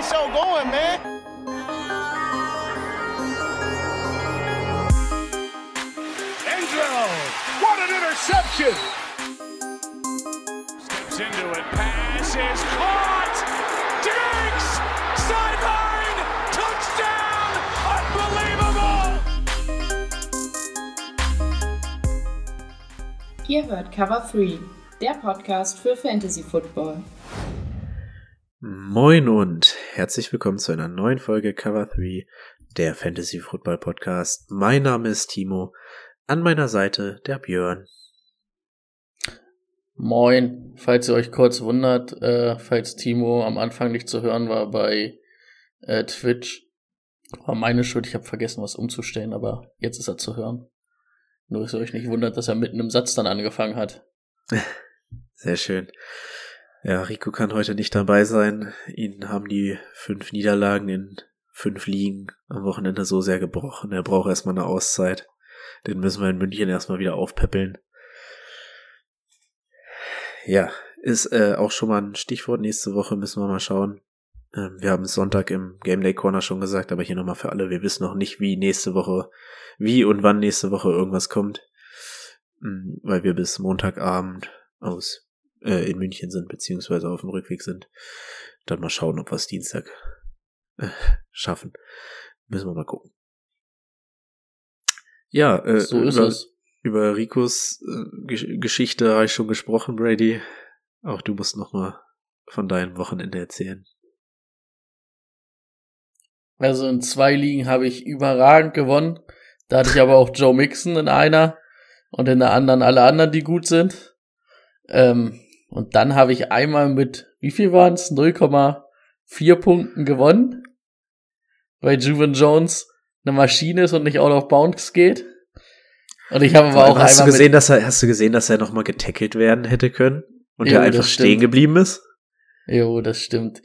the show going, man. Angelo, what an interception! Steps into it, pass is caught! Diggs! Sideline! Touchdown! Unbelievable! Ihr hört Cover 3, der Podcast für Fantasy Football. Moin und herzlich willkommen zu einer neuen Folge Cover 3, der Fantasy Football Podcast. Mein Name ist Timo, an meiner Seite der Björn. Moin, falls ihr euch kurz wundert, äh, falls Timo am Anfang nicht zu hören war bei äh, Twitch, war meine Schuld, ich habe vergessen, was umzustellen, aber jetzt ist er zu hören. Nur, dass ihr euch nicht wundert, dass er mitten im Satz dann angefangen hat. Sehr schön. Ja, Rico kann heute nicht dabei sein. Ihn haben die fünf Niederlagen in fünf Ligen am Wochenende so sehr gebrochen. Er braucht erstmal eine Auszeit. Den müssen wir in München erstmal wieder aufpäppeln. Ja, ist äh, auch schon mal ein Stichwort. Nächste Woche müssen wir mal schauen. Ähm, wir haben es Sonntag im Game Day Corner schon gesagt, aber hier nochmal für alle. Wir wissen noch nicht, wie nächste Woche, wie und wann nächste Woche irgendwas kommt. Mhm, weil wir bis Montagabend aus äh, in München sind, beziehungsweise auf dem Rückweg sind. Dann mal schauen, ob wir es Dienstag äh, schaffen. Müssen wir mal gucken. Ja, äh, So ist über, es. über Ricos äh, Gesch Geschichte habe ich schon gesprochen, Brady. Auch du musst noch mal von deinem Wochenende erzählen. Also in zwei Ligen habe ich überragend gewonnen. Da hatte ich aber auch Joe Mixon in einer und in der anderen alle anderen, die gut sind. Ähm, und dann habe ich einmal mit, wie viel waren es? 0,4 Punkten gewonnen. Weil Juven Jones eine Maschine ist und nicht out of bounds geht. Und ich habe aber auch hast du einmal gesehen, mit, dass er hast du gesehen, dass er noch mal getackelt werden hätte können und Jo, er einfach stehen geblieben ist? Jo, das stimmt.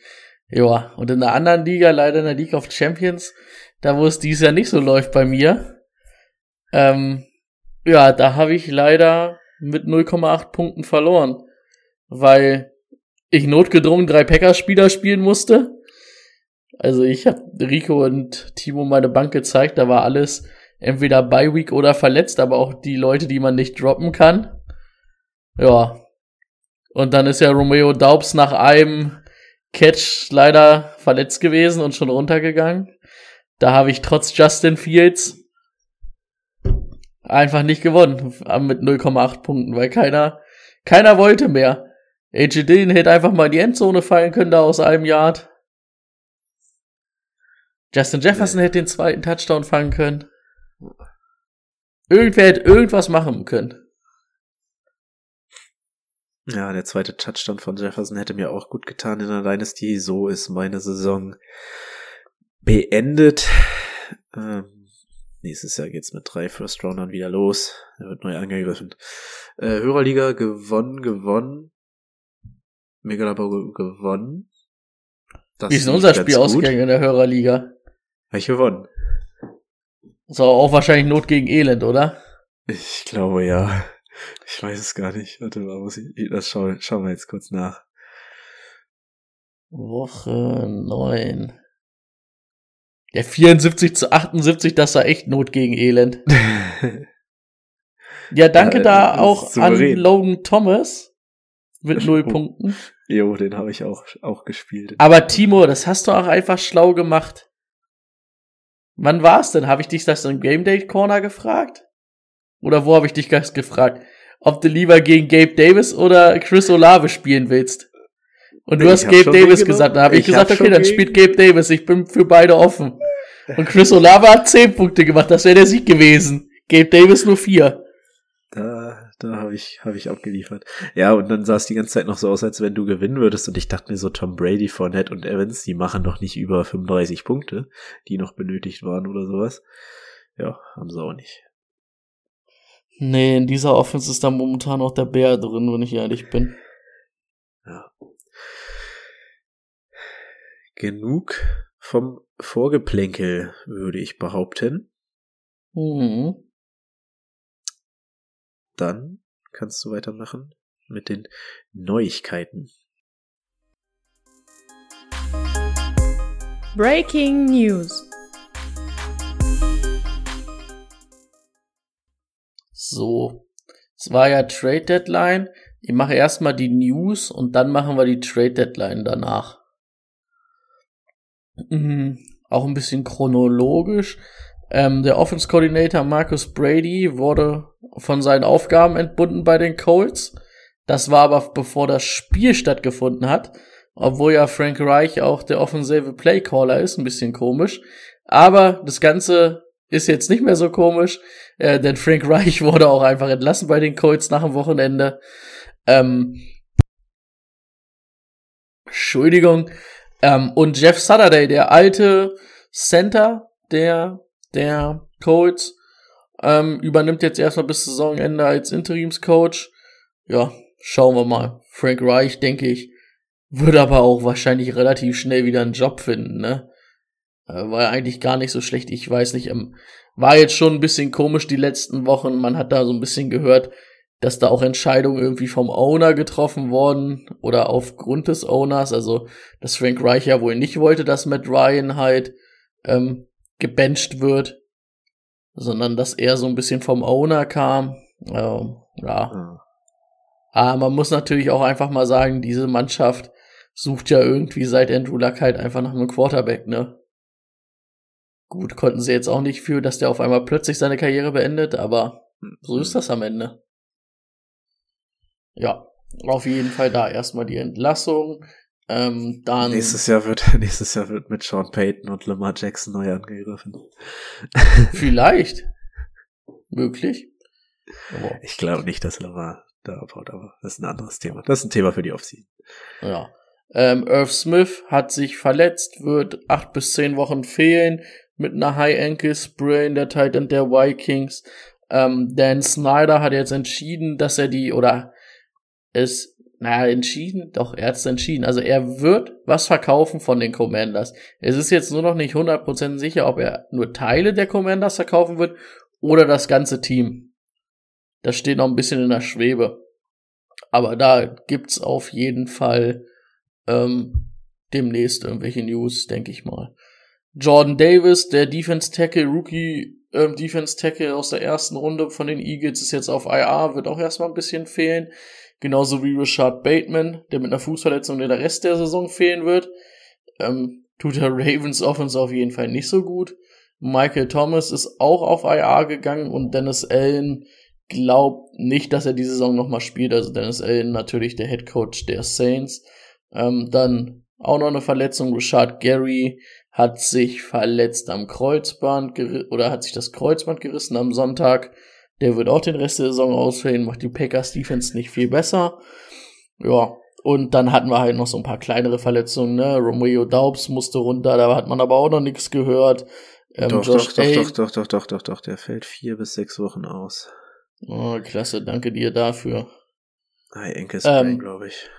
Ja, und in der anderen Liga, leider in der League of Champions, da wo es dieses Jahr nicht so läuft bei mir, ähm, ja, da habe ich leider mit 0,8 Punkten verloren, weil ich notgedrungen drei Packers-Spieler spielen musste. Also ich habe Rico und Timo meine Bank gezeigt, da war alles entweder by Week oder verletzt, aber auch die Leute, die man nicht droppen kann. Ja. Und dann ist ja Romeo Daubs nach einem Catch leider verletzt gewesen und schon runtergegangen. Da habe ich trotz Justin Fields einfach nicht gewonnen mit 0,8 Punkten, weil keiner, keiner wollte mehr. AJ Dillon hätte einfach mal in die Endzone fallen können da aus einem Yard. Justin Jefferson hätte den zweiten Touchdown fangen können. Irgendwer hätte irgendwas machen können. Ja, der zweite Touchdown von Jefferson hätte mir auch gut getan in der Dynasty. So ist meine Saison beendet. Ähm, nächstes Jahr geht's mit drei First Roundern wieder los. Er wird neu angegriffen. Äh, Hörerliga gewonnen, gewonnen. Megalabogo gewonnen. Das Wie ist unser Spiel ausgegangen in der Hörerliga? Hab ich gewonnen. So, auch wahrscheinlich Not gegen Elend, oder? Ich glaube ja. Ich weiß es gar nicht. Warte mal, muss ich, das schauen, schauen wir jetzt kurz nach. Woche 9. Ja, 74 zu 78, das war echt Not gegen Elend. Ja, danke Ja, da das auch an. Logan Thomas mit null. Punkten. Jo, den habe ich auch, auch gespielt. Aber Timo, das hast du auch einfach schlau gemacht. Wann war's denn? Habe ich dich das im Game Day Corner gefragt? Oder wo habe ich dich das gefragt? Ob du lieber gegen Gabe Davis oder Chris Olave spielen willst? Und du hast ich hab Gabe Davis gesagt. Dann habe ich, ich gesagt, hab okay, dann gegen- spielt Gabe Davis. Ich bin für beide offen. Und Chris Olave hat 10 Punkte gemacht. Das wäre der Sieg gewesen. Gabe Davis nur 4. Da, habe ich, hab ich abgeliefert. Ja, und dann sah es die ganze Zeit noch so aus, als wenn du gewinnen würdest. Und ich dachte mir so, Tom Brady, Fournette und Evans, die machen doch nicht über 35 Punkte, die noch benötigt waren oder sowas. Ja, haben sie auch nicht. Nee, in dieser Offense ist da momentan auch der Bär drin, wenn ich ehrlich bin. Ja. Genug vom Vorgeplänkel, würde ich behaupten. Mhm. Dann kannst du weitermachen mit den Neuigkeiten. Breaking News. So, es war ja Trade Deadline. Ich mache erstmal die News und dann machen wir die Trade Deadline danach. Mhm, auch ein bisschen chronologisch. Ähm, der Offense Coordinator Marcus Brady wurde von seinen Aufgaben entbunden bei den Colts. Das war aber bevor das Spiel stattgefunden hat. Obwohl ja Frank Reich auch der offensive Playcaller ist, ein bisschen komisch. Aber das Ganze ist jetzt nicht mehr so komisch, äh, denn Frank Reich wurde auch einfach entlassen bei den Colts nach dem Wochenende. Ähm, Entschuldigung. Ähm, und Jeff Saturday, der alte Center der, der Colts, ähm, übernimmt jetzt erstmal bis Saisonende als Interimscoach. Ja, schauen wir mal. Frank Reich, denke ich, würde aber auch wahrscheinlich relativ schnell wieder einen Job finden, ne? Äh, war eigentlich gar nicht so schlecht. Ich weiß nicht, ähm, war jetzt schon ein bisschen komisch die letzten Wochen. Man hat da so ein bisschen gehört, dass da auch Entscheidungen irgendwie vom Owner getroffen worden oder aufgrund des Owners. Also, dass Frank Reich ja wohl nicht wollte, dass Matt Ryan halt ähm, gebencht wird, sondern dass er so ein bisschen vom Owner kam. Ähm, ja. ja. Aber man muss natürlich auch einfach mal sagen, diese Mannschaft sucht ja irgendwie seit Andrew Luck halt einfach nach einem Quarterback, ne? Gut, konnten sie jetzt auch nicht für, dass der auf einmal plötzlich seine Karriere beendet, aber so ist das am Ende. Ja, auf jeden Fall da erstmal die Entlassung. Ähm, dann nächstes Jahr wird nächstes Jahr wird mit Sean Payton und Lamar Jackson neu angegriffen. Vielleicht. Möglich. Aber ich glaube nicht, dass Lamar da abhaut, aber das ist ein anderes Thema. Das ist ein Thema für die Offseason. Ja. Ähm, Irv Smith hat sich verletzt, wird acht bis zehn Wochen fehlen mit einer High Ankle Sprain, der Titan der Vikings. Ähm, Dan Snyder hat jetzt entschieden, dass er die, oder es, naja, entschieden, doch, er hat es entschieden. Also er wird was verkaufen von den Commanders. Es ist jetzt nur noch nicht 100% sicher, ob er nur Teile der Commanders verkaufen wird oder das ganze Team. Das steht noch ein bisschen in der Schwebe. Aber da gibt's auf jeden Fall ähm, demnächst irgendwelche News, denke ich mal. Jordan Davis, der Defense Tackle, Rookie äh, Defense Tackle aus der ersten Runde von den Eagles, ist jetzt auf IR, wird auch erstmal ein bisschen fehlen. Genauso wie Richard Bateman, der mit einer Fußverletzung der Rest der Saison fehlen wird. Ähm, tut der Ravens Offense auf jeden Fall nicht so gut. Michael Thomas ist auch auf IR gegangen und Dennis Allen glaubt nicht, dass er die Saison nochmal spielt. Also Dennis Allen natürlich der Head Coach der Saints. Ähm, dann auch noch eine Verletzung. Richard Gary hat sich verletzt am Kreuzband oder hat sich das Kreuzband gerissen am Sonntag. Der wird auch den Rest der Saison ausfällen, macht die Packers Defense nicht viel besser. Ja, und dann hatten wir halt noch so ein paar kleinere Verletzungen, ne? Romeo Daubs musste runter, da hat man aber auch noch nichts gehört. Ähm, doch, Josh doch, A. doch, doch, doch, doch, doch, doch, der fällt vier bis sechs Wochen aus. Oh, klasse, danke dir dafür. Hi, Enkel ähm, glaube ich.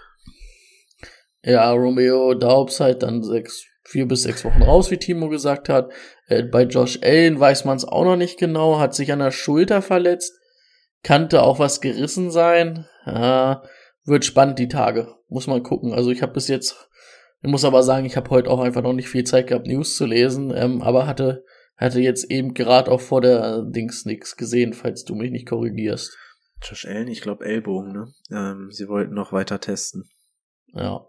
Ja, Romeo Daubs halt dann sechs, vier bis sechs Wochen raus, wie Timo gesagt hat. Äh, bei Josh Allen weiß man es auch noch nicht genau, hat sich an der Schulter verletzt, kannte auch was gerissen sein. Ja, wird spannend die Tage, muss man gucken. Also ich habe bis jetzt, ich muss aber sagen, ich habe heute auch einfach noch nicht viel Zeit gehabt, News zu lesen, ähm, aber hatte hatte jetzt eben gerade auch vor der Dings nix gesehen, falls du mich nicht korrigierst. Josh Allen, ich glaube Ellbogen, ne? Ähm, sie wollten noch weiter testen. Ja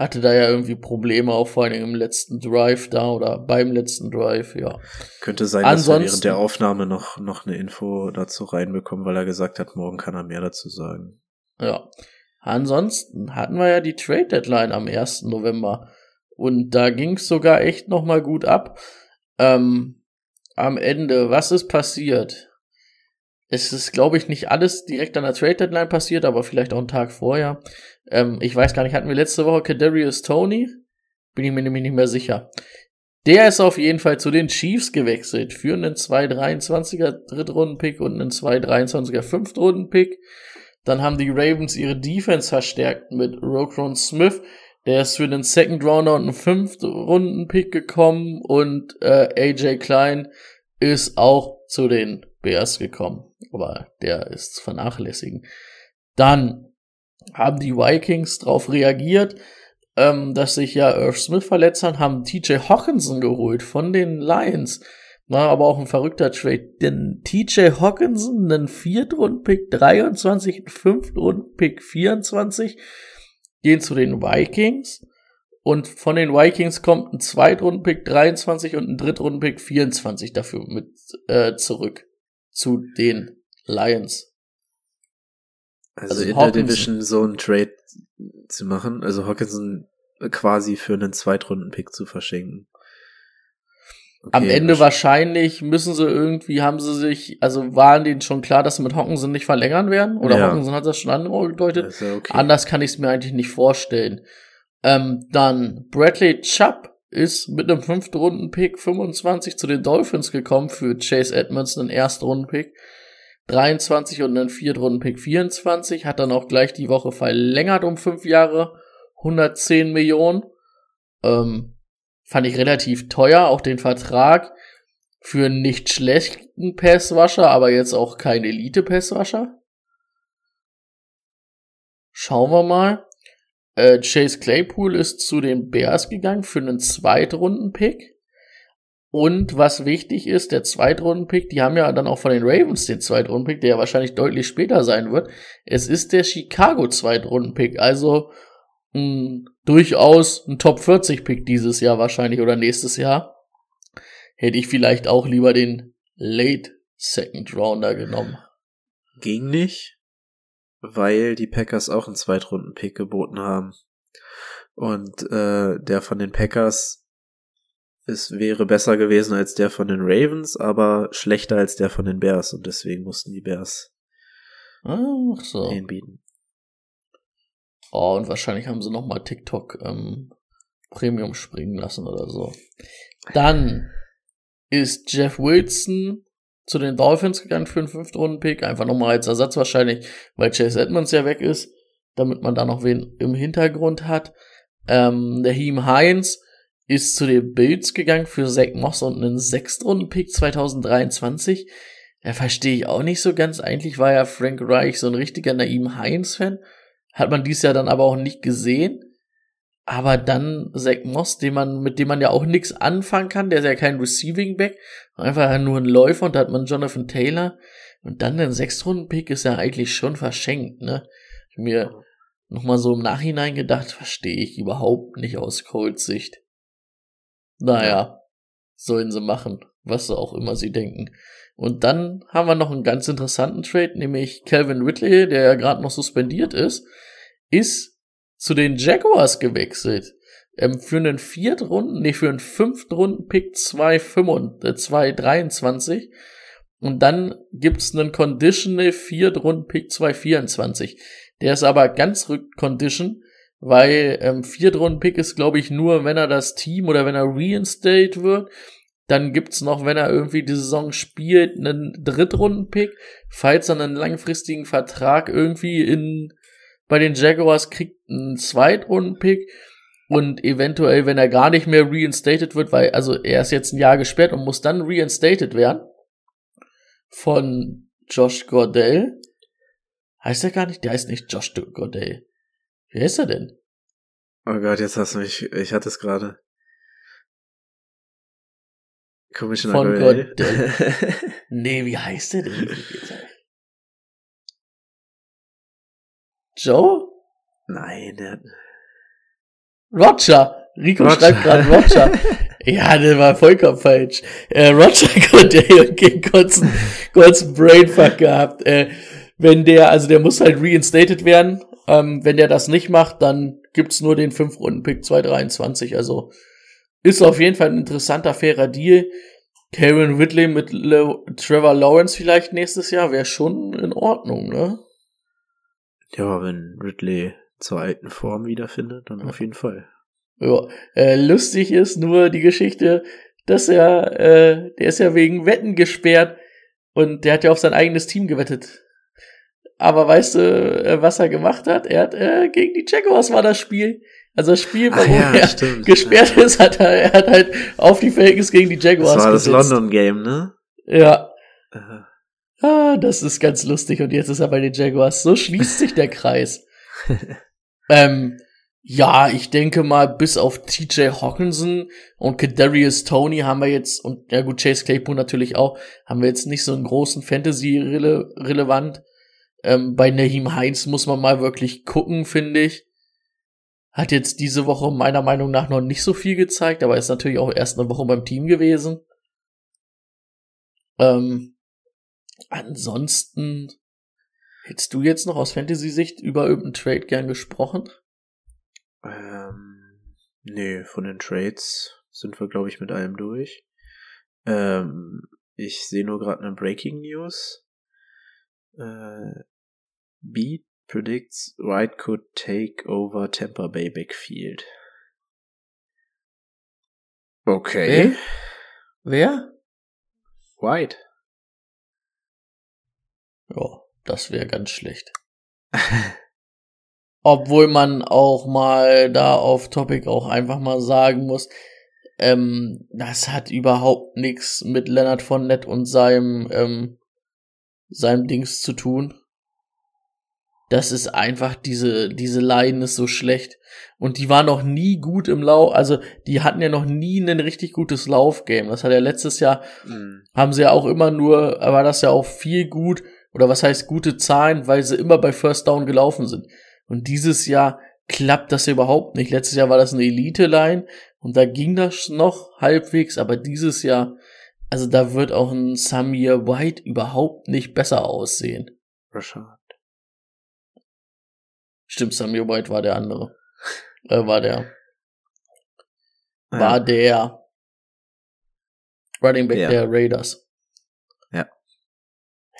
hatte da ja irgendwie Probleme, auch vor allem im letzten Drive da oder beim letzten Drive, ja. Könnte sein, Ansonsten, dass wir während der Aufnahme noch, noch eine Info dazu reinbekommen, weil er gesagt hat, morgen kann er mehr dazu sagen. Ja. Ansonsten hatten wir ja die Trade Deadline am 1. November. Und da ging es sogar echt nochmal gut ab. Ähm, am Ende, was ist passiert? Es ist, glaube ich, nicht alles direkt an der Trade Deadline passiert, aber vielleicht auch einen Tag vorher. Ähm, ich weiß gar nicht, hatten wir letzte Woche Kadarius Tony? Bin ich mir nämlich nicht mehr sicher. Der ist auf jeden Fall zu den Chiefs gewechselt für einen 223er Drittrunden-Pick und einen 223er Fünftrunden-Pick. Dann haben die Ravens ihre Defense verstärkt mit Rokron Smith. Der ist für einen Second Rounder und einen Fünftrunden-Pick gekommen und äh, AJ Klein ist auch zu den Bears gekommen. Aber der ist zu vernachlässigen. Dann haben die Vikings darauf reagiert ähm, dass sich ja Irv Smith verletzt hat, haben TJ Hawkinson geholt von den Lions. War aber auch ein verrückter Trade. Denn TJ Hawkinson, einen Viertrunden-Pick 23, einen Fünftrunden-Pick 24, gehen zu den Vikings. Und von den Vikings kommt ein Zweitrunden-Pick 23 und ein Drittrunden-Pick 24 dafür mit äh, zurück zu den Lions. Also, Also in Hawkinson- der Division so einen Trade zu machen, also Hawkinson quasi für einen Zweitrunden-Pick zu verschenken. Okay, Am Ende wahrsch- wahrscheinlich müssen sie irgendwie, haben sie sich, also waren denen schon klar, dass sie mit Hawkinson nicht verlängern werden? Oder Ja. Hawkinson hat das schon angedeutet? ja okay. Anders kann ich es mir eigentlich nicht vorstellen. Ähm, dann Bradley Chubb ist mit einem fünften Runden-Pick 25 zu den Dolphins gekommen für Chase Edmonds, einen ersten Runden-Pick 23 und einen vierten Runden-Pick 24, hat dann auch gleich die Woche verlängert um fünf Jahre, 110 Millionen. Ähm, fand ich relativ teuer, auch den Vertrag für einen nicht schlechten Passwasher, aber jetzt auch kein Elite-Passwasher. Schauen wir mal. Äh, Chase Claypool ist zu den Bears gegangen für einen Zweitrunden-Pick. Und was wichtig ist, der Zweitrunden-Pick, die haben ja dann auch von den Ravens den Zweitrunden-Pick, der ja wahrscheinlich deutlich später sein wird. Es ist der Chicago Zweitrunden-Pick, also mh, durchaus ein Top 40-Pick dieses Jahr wahrscheinlich oder nächstes Jahr. Hätte ich vielleicht auch lieber den Late Second Rounder genommen. Ging nicht, weil die Packers auch einen Zweitrunden-Pick geboten haben. Und äh, der von den Packers es wäre besser gewesen als der von den Ravens, aber schlechter als der von den Bears und deswegen mussten die Bears Ach so. den bieten. Oh, und wahrscheinlich haben sie nochmal TikTok ähm, Premium springen lassen oder so. Dann ist Jeff Wilson zu den Dolphins gegangen für einen fünften Runden-Pick. Einfach nochmal als Ersatz wahrscheinlich, weil Chase Edmonds ja weg ist, damit man da noch wen im Hintergrund hat. Ähm, der Heem Hines ist zu den Bills gegangen für Zach Moss und einen Sechstrunden-Pick 2023. Da verstehe ich auch nicht so ganz. Eigentlich war ja Frank Reich so ein richtiger Naim Hines-Fan. Hat man dies Jahr dann aber auch nicht gesehen. Aber dann Zach Moss, den man, mit dem man ja auch nichts anfangen kann, der ist ja kein Receiving Back, einfach nur ein Läufer und da hat man Jonathan Taylor. Und dann den Sechstrunden-Pick ist ja eigentlich schon verschenkt, ne? Ich mir nochmal so im Nachhinein gedacht, verstehe ich überhaupt nicht aus Colts Sicht. Naja, sollen sie machen, was auch immer sie denken. Und dann haben wir noch einen ganz interessanten Trade, nämlich Calvin Ridley, der ja gerade noch suspendiert ist, ist zu den Jaguars gewechselt. Ähm, für einen Viertrunden, nee, für einen Fünftrunden-Pick 2,23. Und dann gibt's einen Conditional Viertrunden-Pick 2,24. Der ist aber ganz rückcondition, weil ähm, Viertrunden-Pick ist, glaube ich, nur, wenn er das Team oder wenn er reinstate wird. Dann gibt's noch, wenn er irgendwie die Saison spielt, einen Drittrunden-Pick. Falls er einen langfristigen Vertrag irgendwie in bei den Jaguars kriegt, einen Zweitrunden-Pick. Und eventuell, wenn er gar nicht mehr reinstated wird, weil, also er ist jetzt ein Jahr gesperrt und muss dann reinstated werden. Von Josh Gordell. Heißt er gar nicht? Der heißt nicht Josh Gordell. Wie heißt er denn? Oh Gott, jetzt hast du mich, ich hatte es gerade. Commissioner Von Gordell. Gordell. Nee, wie heißt er denn? Joe? Nein, der hat, Roger. Rico Roger. schreibt gerade Roger. Ja, der war vollkommen falsch. Äh, Roger Goodell, okay, kurzen, kurzen Brainfuck gehabt. Äh, wenn der, also der muss halt reinstated werden. Ähm, wenn der das nicht macht, dann gibt's nur den 5-Runden-Pick 223. Also ist auf jeden Fall ein interessanter, fairer Deal. Karen Whitley mit Le Trevor Lawrence vielleicht nächstes Jahr wäre schon in Ordnung, ne? ja, wenn Ridley zur alten Form wiederfindet, dann auf jeden Fall. Ja, äh, lustig ist nur die Geschichte, dass er, äh, der ist ja wegen Wetten gesperrt und der hat ja auf sein eigenes Team gewettet. Aber weißt du, äh, was er gemacht hat? Er hat äh, gegen die Jaguars war das Spiel. Also das Spiel, Ah warum ja, er stimmt. gesperrt ist, hat er, er hat halt auf die Verhältnis gegen die Jaguars Das war das gesetzt. London Game, ne? Ja, Äh, Ah, das ist ganz lustig und jetzt ist er bei den Jaguars. So schließt sich der Kreis. ähm, Ja, ich denke mal, bis auf TJ Hawkinson und Kadarius Tony haben wir jetzt, und ja gut, Chase Claypool natürlich auch, haben wir jetzt nicht so einen großen Fantasy-relevant. Ähm, bei Nahim Heinz muss man mal wirklich gucken, finde ich. Hat jetzt diese Woche meiner Meinung nach noch nicht so viel gezeigt, aber ist natürlich auch erst eine Woche beim Team gewesen. Ähm, ansonsten hättest du jetzt noch aus Fantasy-Sicht über irgendeinen Trade gern gesprochen? Ähm, nee, von den Trades sind wir, glaube ich, mit allem durch. Ähm, ich sehe nur gerade eine Breaking News. Äh, Beat predicts White could take over Tampa Bay backfield. Okay. Wer? White. Ja, das wäre ganz schlecht. Obwohl man auch mal da auf Topic auch einfach mal sagen muss, ähm, das hat überhaupt nichts mit Leonard von Nett und seinem, ähm, seinem Dings zu tun. Das ist einfach, diese, diese Line ist so schlecht. Und die war noch nie gut im Lauf, also die hatten ja noch nie ein richtig gutes Laufgame. Das hat ja letztes Jahr, mhm. haben sie ja auch immer nur, war das ja auch viel gut, oder was heißt gute Zahlen, weil sie immer bei First Down gelaufen sind. Und dieses Jahr klappt das überhaupt nicht. Letztes Jahr war das eine Elite-Line und da ging das noch halbwegs, aber dieses Jahr, also da wird auch ein Samir White überhaupt nicht besser aussehen. Rashad. Stimmt, Samir White war der andere. äh, war der. War ja. der Running Back ja. der Raiders. Ja.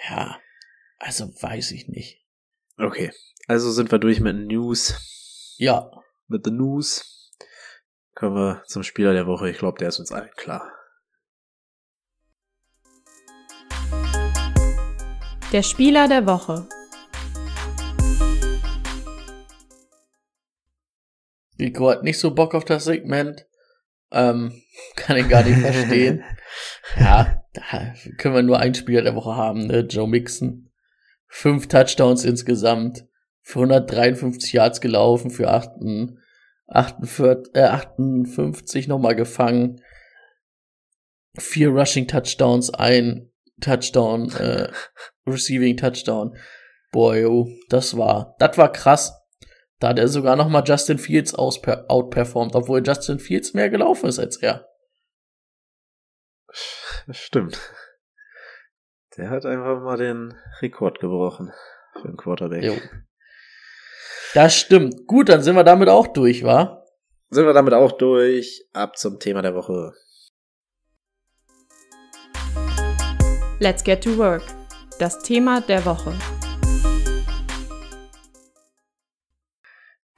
Ja. Also weiß ich nicht. Okay. Also sind wir durch mit News. Ja. Mit den News. Kommen wir zum Spieler der Woche. Ich glaube, der ist uns allen klar. Der Spieler der Woche. Rico hat nicht so Bock auf das Segment. Ähm, kann ich gar nicht verstehen. ja, da können wir nur einen Spieler der Woche haben, ne? Joe Mixon. Fünf Touchdowns insgesamt für 153 Yards gelaufen, für 48, äh, 58 nochmal gefangen, vier Rushing Touchdowns, ein Touchdown, äh, Receiving Touchdown. Boy, oh, das war, das war krass. Da hat er sogar nochmal Justin Fields outperformed, obwohl Justin Fields mehr gelaufen ist als er. Stimmt. Der hat einfach mal den Rekord gebrochen für einen Quarterback. Jo. Das stimmt. Gut, dann sind wir damit auch durch, wa? Sind wir damit auch durch. Ab zum Thema der Woche. Let's get to work. Das Thema der Woche.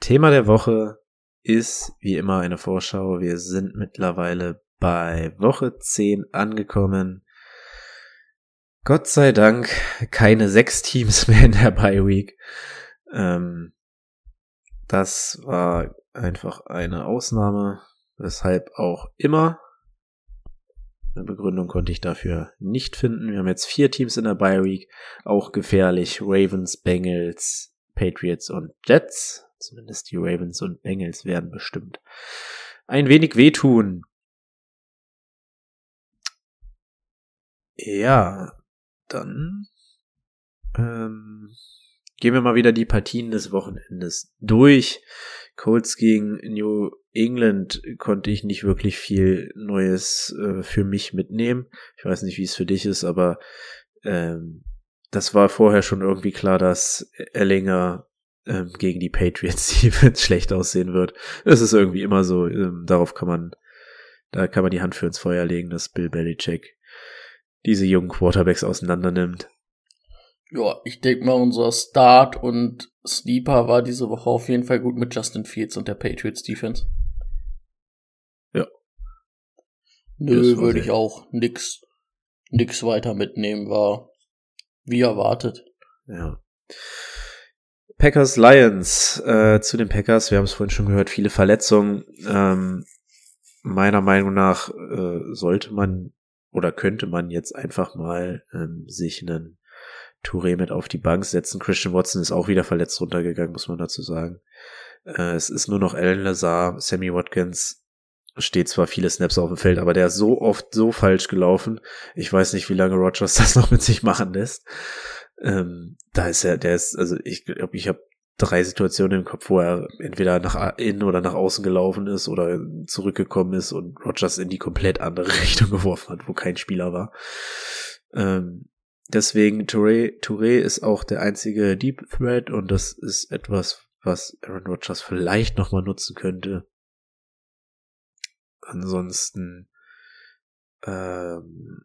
Thema der Woche ist wie immer eine Vorschau. Wir sind mittlerweile bei Woche 10 angekommen. Gott sei Dank keine sechs Teams mehr in der Bye Week. Ähm, das war einfach eine Ausnahme, weshalb auch immer. Eine Begründung konnte ich dafür nicht finden. Wir haben jetzt vier Teams in der Bye Week, auch gefährlich. Ravens, Bengals, Patriots und Jets. Zumindest die Ravens und Bengals werden bestimmt ein wenig wehtun. Ja, dann ähm, Gehen wir mal wieder die Partien des Wochenendes durch. Colts gegen New England konnte ich nicht wirklich viel Neues äh, für mich mitnehmen. Ich weiß nicht, wie es für dich ist, aber ähm, das war vorher schon irgendwie klar, dass Erlinger ähm, gegen die Patriots Defense schlecht aussehen wird. Es ist irgendwie immer so. Ähm, darauf kann man, da kann man die Hand für ins Feuer legen, dass Bill Belichick diese jungen Quarterbacks auseinander nimmt. Ja, ich denke mal, unser Start und Sleeper war diese Woche auf jeden Fall gut mit Justin Fields und der Patriots Defense. Ja. Nö, würde ich auch nix, nix weiter mitnehmen, war wie erwartet. Ja. Packers Lions, äh, zu den Packers, wir haben es vorhin schon gehört, viele Verletzungen. Ähm, meiner Meinung nach äh, sollte man oder könnte man jetzt einfach mal ähm, sich einen Touré mit auf die Bank setzen. Christian Watson ist auch wieder verletzt runtergegangen, muss man dazu sagen. Äh, es ist nur noch Alan Lazar, Sammy Watkins steht zwar viele Snaps auf dem Feld, aber der ist so oft so falsch gelaufen. Ich weiß nicht, wie lange Rogers das noch mit sich machen lässt. Ähm, da ist er, der ist, also ich glaube, ich habe drei Situationen im Kopf, wo er entweder nach innen oder nach außen gelaufen ist oder zurückgekommen ist und Rogers in die komplett andere Richtung geworfen hat, wo kein Spieler war. Ähm, deswegen Touré, Touré ist auch der einzige Deep Thread und das ist etwas, was Aaron Rodgers vielleicht nochmal nutzen könnte. Ansonsten ähm,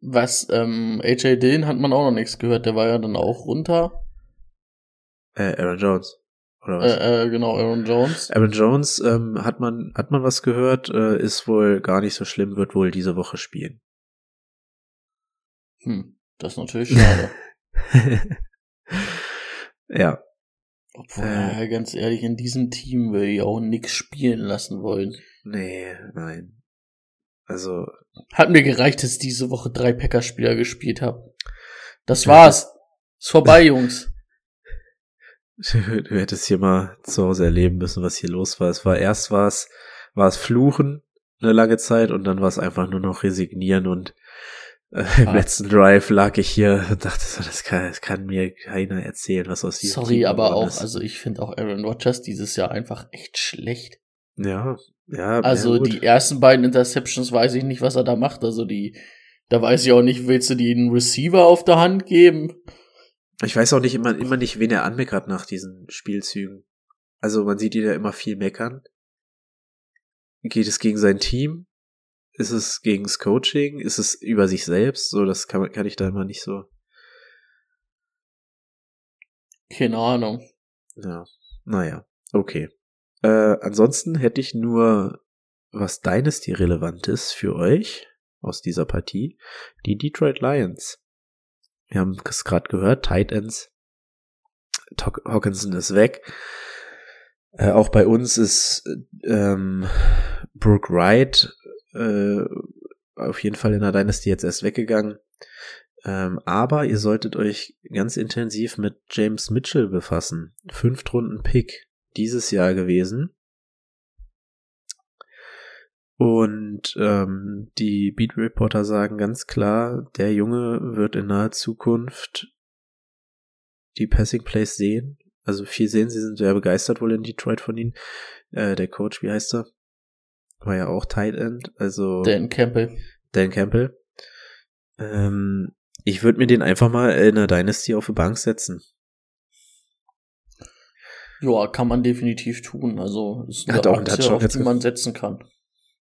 was ähm, AJ Dillon hat man auch noch nichts gehört, der war ja dann auch runter. Äh, Aaron Jones. Oder was? Äh, äh, genau, Aaron Jones. Aaron Jones ähm, hat man hat man was gehört, äh, ist wohl gar nicht so schlimm, wird wohl diese Woche spielen. Hm, das ist natürlich schade. ja. Obwohl, äh, ganz ehrlich, in diesem Team will ich auch nix spielen lassen wollen. Nee, nein. Also. Hat mir gereicht, dass ich diese Woche drei Packer-Spieler gespielt habe. Das war's. Ist vorbei, Jungs. Du hättest hier mal zu Hause erleben müssen, was hier los war. Es war erst war es, war es Fluchen eine lange Zeit und dann war es einfach nur noch resignieren und äh, im ah. letzten Drive lag ich hier und dachte so, das kann, das kann mir keiner erzählen, was aus diesem Sorry, Team aber auch, ist. also ich finde auch Aaron Rodgers dieses Jahr einfach echt schlecht. Ja, ja. Also die ersten beiden Interceptions weiß ich nicht, was er da macht. Also die, da weiß ich auch nicht, willst du die einen Receiver auf der Hand geben? Ich weiß auch nicht immer, immer nicht, wen er anmeckert nach diesen Spielzügen. Also man sieht ihn ja immer viel meckern. Geht es gegen sein Team? Ist es gegen das Coaching? Ist es über sich selbst? So, das kann, kann ich da immer nicht so. Keine Ahnung. Ja, naja, okay. Äh, ansonsten hätte ich nur was Dynasty relevant ist für euch aus dieser Partie. Die Detroit Lions. Wir haben es gerade gehört, Tight Ends. Hawkinson ist weg. Äh, auch bei uns ist ähm, Brooke Wright äh, auf jeden Fall in der Dynasty jetzt erst weggegangen. Ähm, aber ihr solltet euch ganz intensiv mit James Mitchell befassen. Fünftrunden Pick dieses Jahr gewesen. Und ähm, die Beat Reporter sagen ganz klar, der Junge wird in naher Zukunft die Passing Plays sehen. Also viel sehen, sie sind sehr begeistert wohl in Detroit von ihnen. Äh, der Coach, wie heißt er? War ja auch Tight End, also Dan Campbell. Dan Campbell. Ähm, ich würde mir den einfach mal in der Dynasty auf die Bank setzen. Ja, kann man definitiv tun. Also ist eine Hat auch Aktie, auf die man setzen kann.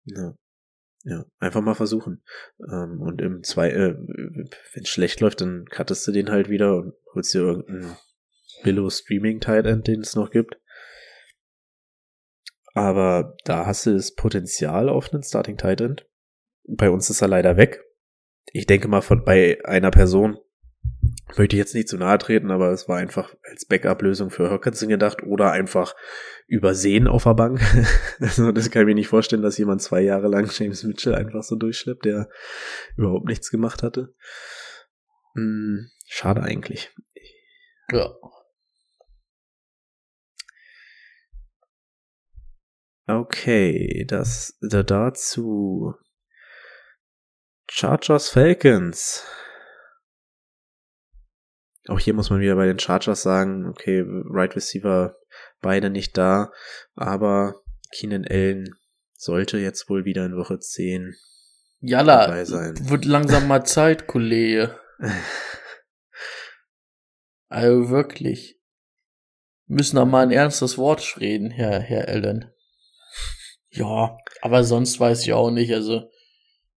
Ja. Ja, einfach mal versuchen. Ähm, und im zwei, äh, wenn es schlecht läuft, dann cuttest du den halt wieder und holst dir irgendeinen Billow Streaming Tight End, den es noch gibt. Aber da hast du das Potenzial auf einen Starting Tight End. Bei uns ist er leider weg. Ich denke mal von bei einer Person möchte ich jetzt nicht zu nahe treten, aber es war einfach als Backup-Lösung für Hawkinson gedacht oder einfach übersehen auf der Bank. also das kann ich mir nicht vorstellen, dass jemand zwei Jahre lang James Mitchell einfach so durchschleppt, der überhaupt nichts gemacht hatte. Hm, schade eigentlich. Ja. Okay, das da dazu Chargers Falcons. Auch hier muss man wieder bei den Chargers sagen, okay, Right Receiver beide nicht da, aber Keenan Allen sollte jetzt wohl wieder in Woche 10 Jalla, wird langsam mal Zeit, Kollege. also wirklich. Müssen da mal ein ernstes Wort reden, Herr, Herr Allen. Ja, aber sonst weiß ich auch nicht, also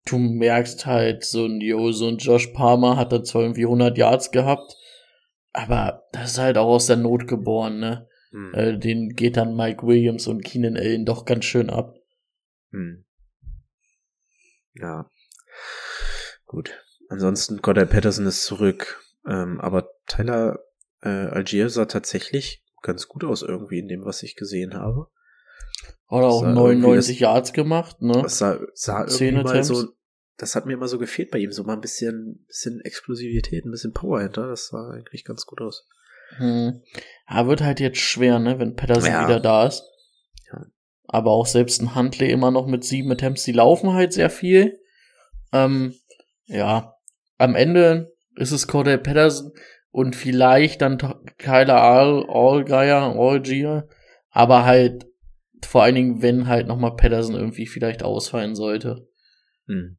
du merkst halt, so ein, yo, so ein Josh Palmer hat da zwar irgendwie 100 Yards gehabt, aber das ist halt auch aus der Not geboren, ne? Hm. Äh, den geht dann Mike Williams und Keenan Allen doch ganz schön ab. Hm. Ja. Gut. Ansonsten, Goddard Patterson ist zurück. Ähm, aber Tyler äh, Algier sah tatsächlich ganz gut aus irgendwie in dem, was ich gesehen habe. Hat auch 99 Yards gemacht, ne? Das sah, sah irgendwie mal so, das hat mir immer so gefehlt bei ihm, so mal ein bisschen, bisschen Explosivität, ein bisschen Power hinter. Das sah eigentlich ganz gut aus. Hm. Ja, wird halt jetzt schwer, ne, wenn Patterson Ja. wieder da ist. Ja. Aber auch selbst ein Huntley immer noch mit sieben Attempts, die laufen halt sehr viel. Ähm, ja, am Ende ist es Cordell Patterson und vielleicht dann Kyler All, Allgeier, Allgeier, aber halt vor allen Dingen, wenn halt nochmal Patterson irgendwie vielleicht ausfallen sollte. Hm.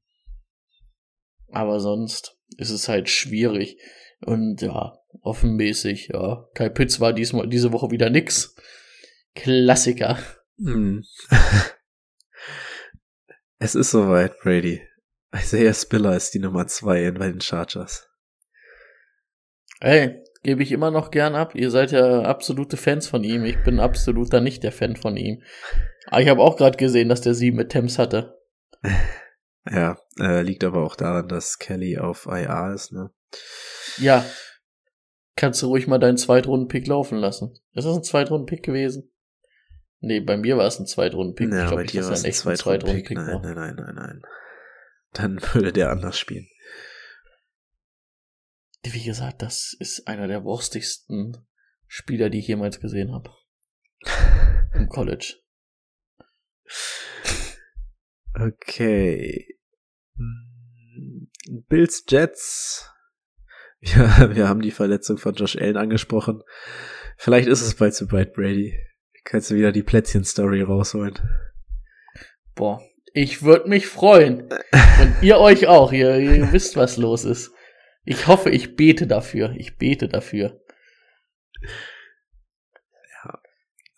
Aber sonst ist es halt schwierig. Und ja, offenmäßig, ja. Kai Pitts war diesmal, diese Woche wieder nix. Klassiker. Hm. es ist soweit, Brady. Isaiah Spiller ist die Nummer zwei bei den Chargers. Ey, gebe ich immer noch gern ab. Ihr seid ja absolute Fans von ihm. Ich bin absoluter nicht der Fan von ihm. Aber ich habe auch gerade gesehen, dass der sieben Attempts hatte. Ja, äh, liegt aber auch daran, dass Kelly auf IA ist, ne? Ja. Kannst du ruhig mal deinen Zweitrunden-Pick laufen lassen. Ist das ein Zweitrunden-Pick gewesen? Nee, bei mir war es ein Zweitrunden-Pick. Ja, ich glaub bei nicht, dir dass war es ein echter Zweitrunden-Pick. Nein, nein, nein, nein, nein. Dann würde der anders spielen. Wie gesagt, das ist einer der wurstigsten Spieler, die ich jemals gesehen habe. Im College. Okay. Hm, Bills Jets. Ja, wir haben die Verletzung von Josh Allen angesprochen. Vielleicht ist es bald zu Brad Brady. Kannst du wieder die Plätzchen-Story rausholen. Boah, ich würde mich freuen. Und ihr euch auch. Ihr, ihr wisst, was los ist. Ich hoffe, ich bete dafür. Ich bete dafür.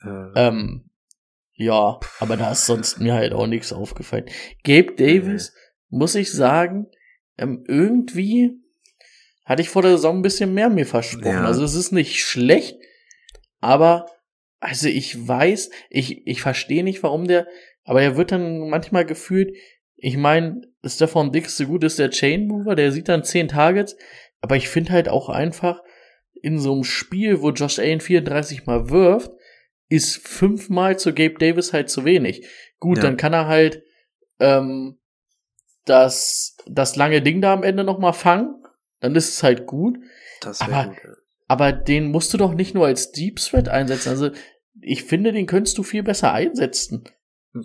Äh, Ähm, ja, aber da ist sonst mir halt auch nichts aufgefallen. Gabe Davis, muss ich sagen, ähm, irgendwie hatte ich vor der Saison ein bisschen mehr mir versprochen. Ja. Also es ist nicht schlecht, aber also ich weiß, ich, ich verstehe nicht, warum der, aber er wird dann manchmal gefühlt, ich meine, Stefan Dix so gut ist der Chain Mover, der sieht dann 10 Targets, aber ich finde halt auch einfach in so einem Spiel, wo Josh Allen 34 mal wirft, ist fünfmal zu Gabe Davis halt zu wenig. Gut, Ja. dann kann er halt ähm, das, das lange Ding da am Ende noch mal fangen. Dann ist es halt gut. das aber- gut. Aber den musst du doch nicht nur als Deep Threat einsetzen. Also ich finde, den könntest du viel besser einsetzen.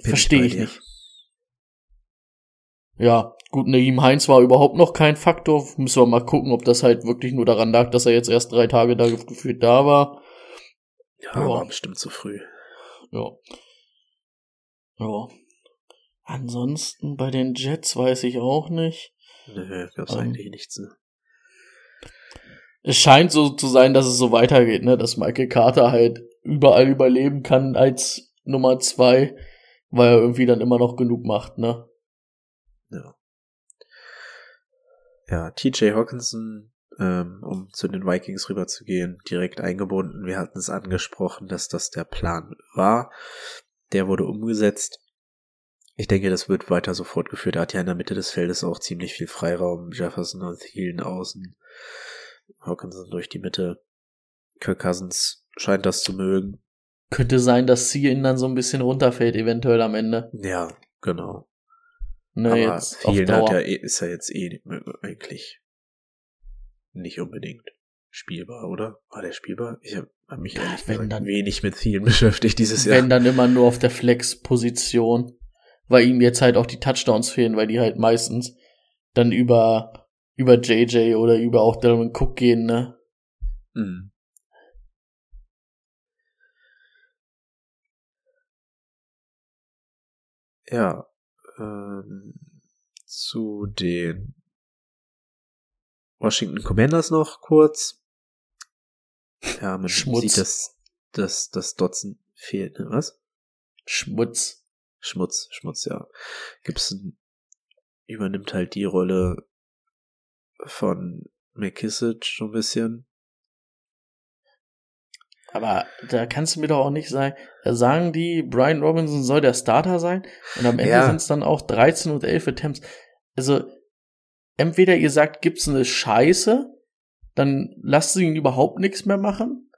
Verstehe ich dir. nicht. Ja, gut, Naeem Heinz war überhaupt noch kein Faktor. Müssen wir mal gucken, ob das halt wirklich nur daran lag, dass er jetzt erst drei Tage da gefühlt da war. Ja, Ja. war bestimmt zu früh. Ja. Ja. Ansonsten bei den Jets weiß ich auch nicht. Nö, gab's Ähm. eigentlich nichts. Ne? Es scheint so zu sein, dass es so weitergeht, ne, dass Michael Carter halt überall überleben kann als Nummer zwei, weil er irgendwie dann immer noch genug macht, ne? Ja. Ja, TJ Hawkinson, ähm, um zu den Vikings rüberzugehen, direkt eingebunden. Wir hatten es angesprochen, dass das der Plan war. Der wurde umgesetzt. Ich denke, das wird weiter so fortgeführt. Er hat ja in der Mitte des Feldes auch ziemlich viel Freiraum. Jefferson und Thielen außen. Hawkinson durch die Mitte. Kirk Cousins scheint das zu mögen. Könnte sein, dass sie ihn dann so ein bisschen runterfällt, eventuell am Ende. Ja, genau. Ne, Aber jetzt Thielen hat ja, eh- ist ja jetzt eh eigentlich nicht unbedingt spielbar, oder? War der spielbar? Ich habe mich ehrlich wenn gesagt dann- wenig mit Thielen beschäftigt dieses Jahr. Wenn dann immer nur auf der Flex-Position, weil ihm jetzt halt auch die Touchdowns fehlen, weil die halt meistens dann über, über JJ oder über auch Dalvin Cook gehen, ne? Mhm. Ja, ähm, zu den Washington Commanders noch kurz. Ja, man Schmutz. sieht, dass, dass, dass Dotson fehlt, ne? Was? Schmutz. Schmutz, Schmutz, ja. Gibson übernimmt halt die Rolle von McKissick so ein bisschen. Aber da kannst du mir doch auch nicht sagen, da sagen die, Brian Robinson soll der Starter sein und am Ende Ja. sind es dann auch 13 und 11 Attempts. Also, entweder ihr sagt, gibt's eine Scheiße, dann lasst ihn überhaupt nichts mehr machen.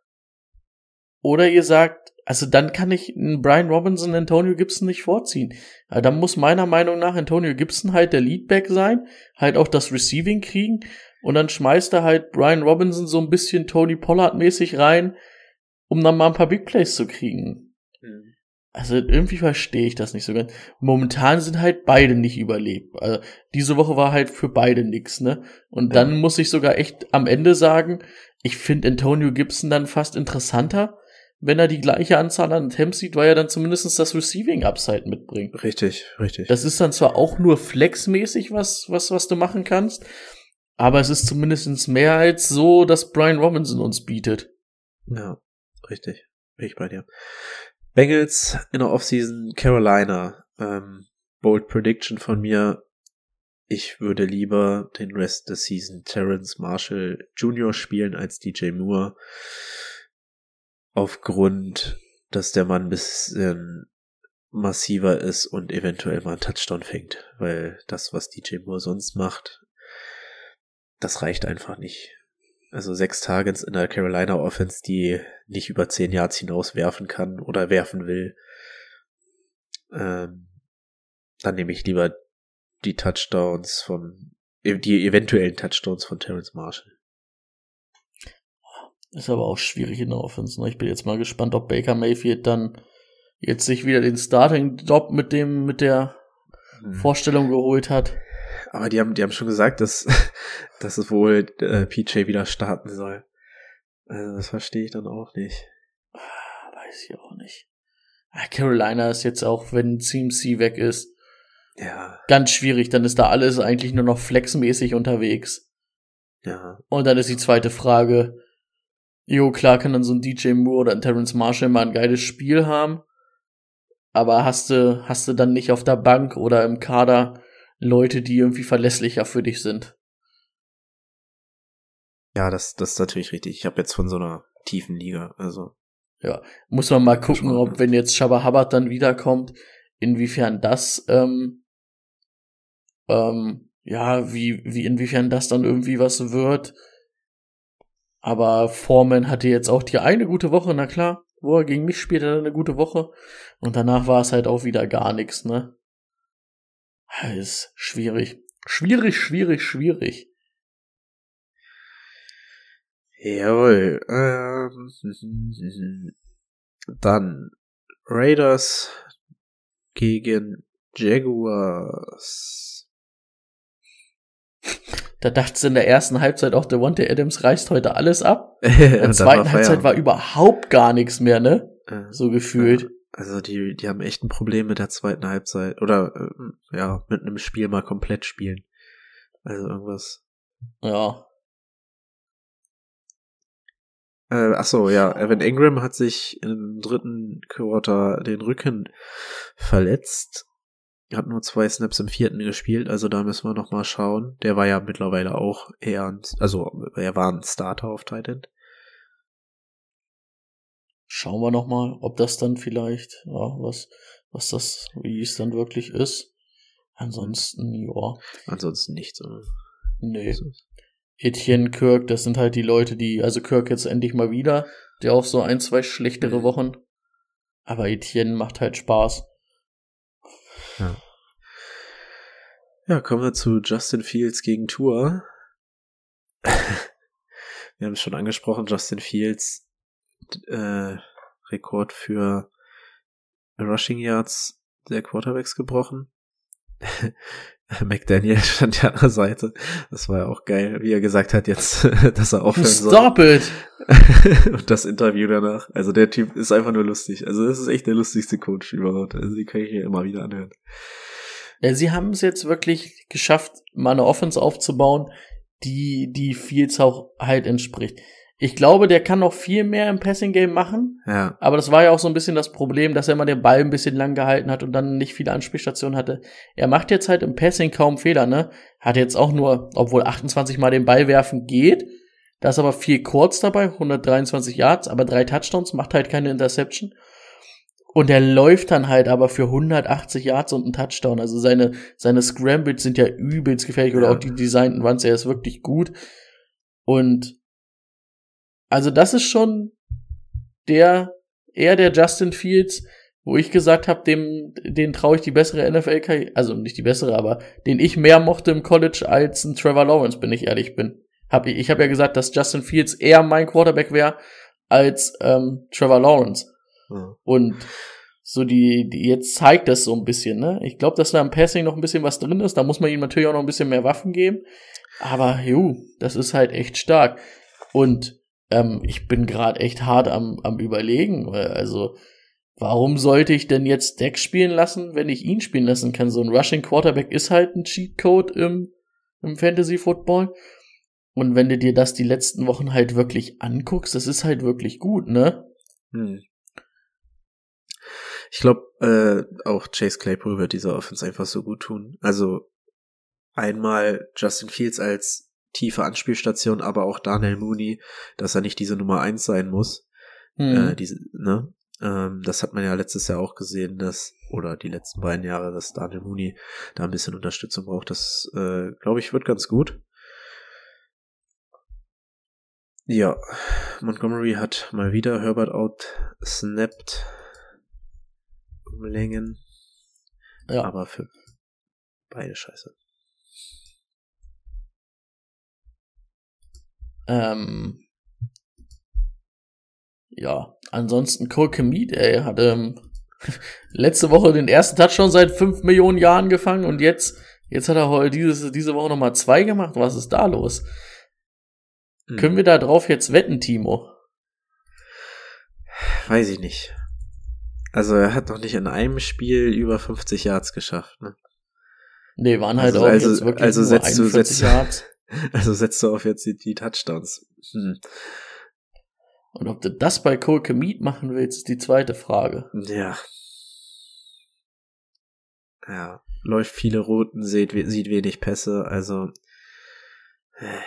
Oder ihr sagt, also dann kann ich einen Brian Robinson Antonio Gibson nicht vorziehen. Ja, dann muss meiner Meinung nach Antonio Gibson halt der Leadback sein, halt auch das Receiving kriegen und dann schmeißt er halt Brian Robinson so ein bisschen Tony Pollard mäßig rein, um dann mal ein paar Big Plays zu kriegen. Mhm. Also irgendwie verstehe ich das nicht so ganz. Momentan sind halt beide nicht überlebt. Also diese Woche war halt für beide nix, ne? Und ja. dann muss ich sogar echt am Ende sagen, ich finde Antonio Gibson dann fast interessanter, wenn er die gleiche Anzahl an Attempts sieht, weil er dann zumindest das Receiving Upside mitbringt. Richtig, richtig. Das ist dann zwar auch nur flexmäßig was, was, was du machen kannst, aber es ist zumindest mehr als so, dass Brian Robinson uns bietet. Ja, richtig. Bin ich bei dir. Bengals in der Offseason Carolina. Ähm, bold Prediction von mir. Ich würde lieber den Rest der Season Terrence Marshall Jr. spielen als DJ Moore. Aufgrund, dass der Mann ein bisschen massiver ist und eventuell mal einen Touchdown fängt. Weil das, was DJ Moore sonst macht, das reicht einfach nicht. Also sechs Targets in der Carolina Offense, die nicht über zehn Yards hinaus werfen kann oder werfen will. Ähm, dann nehme ich lieber die Touchdowns von, die eventuellen Touchdowns von Terrence Marshall. Ist aber auch schwierig in der Offense. Ne? Ich bin jetzt mal gespannt, ob Baker Mayfield dann jetzt sich wieder den Starting-Job mit dem, mit der hm. Vorstellung geholt hat. Aber die haben, die haben schon gesagt, dass, dass es wohl äh, PJ wieder starten soll. Also das verstehe ich dann auch nicht. Ah, weiß ich auch nicht. Ah, Carolina ist jetzt auch, wenn CMC weg ist, ja. ganz schwierig. Dann ist da alles eigentlich nur noch flexmäßig unterwegs. Ja. Und dann ist die zweite Frage, jo, klar kann dann so ein DJ Moore oder ein Terrence Marshall mal ein geiles Spiel haben. Aber hast du, hast du dann nicht auf der Bank oder im Kader Leute, die irgendwie verlässlicher für dich sind. Ja, das, das ist natürlich richtig. Ich habe jetzt von so einer tiefen Liga, also. Ja, muss man mal gucken, ob wenn jetzt Shabba Hubbard dann wiederkommt, inwiefern das, ähm, ähm, ja, wie, wie, inwiefern das dann irgendwie was wird. Aber Foreman hatte jetzt auch die eine gute Woche, na klar, wo er gegen mich spielt, hat er eine gute Woche. Und danach war es halt auch wieder gar nichts, ne? ist schwierig. Schwierig, schwierig, schwierig. Jawohl. Ähm, dann Raiders gegen Jaguars. Da dachte in der ersten Halbzeit auch, der Devontae Adams reißt heute alles ab. In der zweiten Halbzeit war überhaupt gar nichts mehr, ne? So gefühlt. Also die, die haben echt ein Problem mit der zweiten Halbzeit. Oder äh, ja, mit einem Spiel mal komplett spielen. Also irgendwas. Ja. Äh, ach so, ja. Evan Ingram hat sich im dritten Quarter den Rücken verletzt. Hat nur zwei Snaps im vierten gespielt, also da müssen wir noch mal schauen. Der war ja mittlerweile auch eher ein, also er war ein Starter auf Titan. Schauen wir noch mal, ob das dann vielleicht, ja, was, was das, wie es dann wirklich ist. Ansonsten, ja. Ansonsten nichts, oder? Nee. Etienne, Kirk, das sind halt die Leute, die, also Kirk jetzt endlich mal wieder, der auch so ein, zwei schlechtere. Wochen. Aber Etienne macht halt Spaß. Ja. Ja, kommen wir zu Justin Fields gegen Tour. wir haben es schon angesprochen, Justin Fields äh, Rekord für Rushing Yards der Quarterbacks gebrochen. McDaniel stand ja an der Seite. Das war ja auch geil, wie er gesagt hat jetzt, dass er aufhören soll. Stop it! Und das Interview danach. Also der Typ ist einfach nur lustig. Also das ist echt der lustigste Coach überhaupt. Also die kann ich mir immer wieder anhören. Ja, sie haben es jetzt wirklich geschafft, mal eine Offense aufzubauen, die, die auch halt entspricht. Ich glaube, der kann noch viel mehr im Passing Game machen. Ja. Aber das war ja auch so ein bisschen das Problem, dass er immer den Ball ein bisschen lang gehalten hat und dann nicht viele Anspielstationen hatte. Er macht jetzt halt im Passing kaum Fehler, ne? Hat jetzt auch nur, obwohl 28 mal den Ball werfen geht. Da ist aber viel kurz dabei, 123 Yards, aber drei Touchdowns, macht halt keine Interception. Und er läuft dann halt aber für 180 Yards und einen Touchdown. Also seine, seine Scrambles sind ja übelst gefährlich ja. oder auch die designten Runs, er ist wirklich gut. Und also das ist schon der, eher der Justin Fields, wo ich gesagt habe, dem, den traue ich die bessere NFL, also nicht die bessere, aber den ich mehr mochte im College als ein Trevor Lawrence, bin ich ehrlich bin. Hab, ich ich habe ja gesagt, dass Justin Fields eher mein Quarterback wäre als ähm, Trevor Lawrence. Ja. Und so die, die jetzt zeigt das so ein bisschen, ne? Ich glaube, dass da im Passing noch ein bisschen was drin ist. Da muss man ihm natürlich auch noch ein bisschen mehr Waffen geben. Aber ju, das ist halt echt stark. Und ähm, ich bin gerade echt hart am, am überlegen. Also, warum sollte ich denn jetzt Deck spielen lassen, wenn ich ihn spielen lassen kann? So ein Rushing Quarterback ist halt ein Cheatcode im, im Fantasy Football. Und wenn du dir das die letzten Wochen halt wirklich anguckst, das ist halt wirklich gut, ne? Hm. Ich glaube, äh, auch Chase Claypool wird dieser Offense einfach so gut tun. Also einmal Justin Fields als tiefe Anspielstation, aber auch Daniel Mooney, dass er nicht diese Nummer eins sein muss. Hm. Äh, diese, ne? Ähm, das hat man ja letztes Jahr auch gesehen, dass, oder die letzten beiden Jahre, dass Daniel Mooney da ein bisschen Unterstützung braucht. Das, äh, glaube ich, wird ganz gut. Ja, Montgomery hat mal wieder Herbert out snapped um Längen, ja. aber für beide scheiße. Ähm, ja, ansonsten Cole Kmeet, ey, hat ähm, letzte Woche den ersten Touchdown seit fünf Millionen Jahren gefangen und jetzt, jetzt hat er heute dieses, diese Woche nochmal zwei gemacht. Was ist da los? Hm. Können wir da drauf jetzt wetten, Timo? Weiß ich nicht. Also er hat noch nicht in einem Spiel über 50 Yards geschafft. Ne? Nee, waren halt Also- auch also- jetzt wirklich also nur setzt du- 41 setzt- Yards. Also setzt du auf jetzt die, die Touchdowns. Hm. Und ob du das bei Cole Kmeet machen willst, ist die zweite Frage. Ja. Ja, läuft viele Routen, sieht, sieht wenig Pässe, also äh,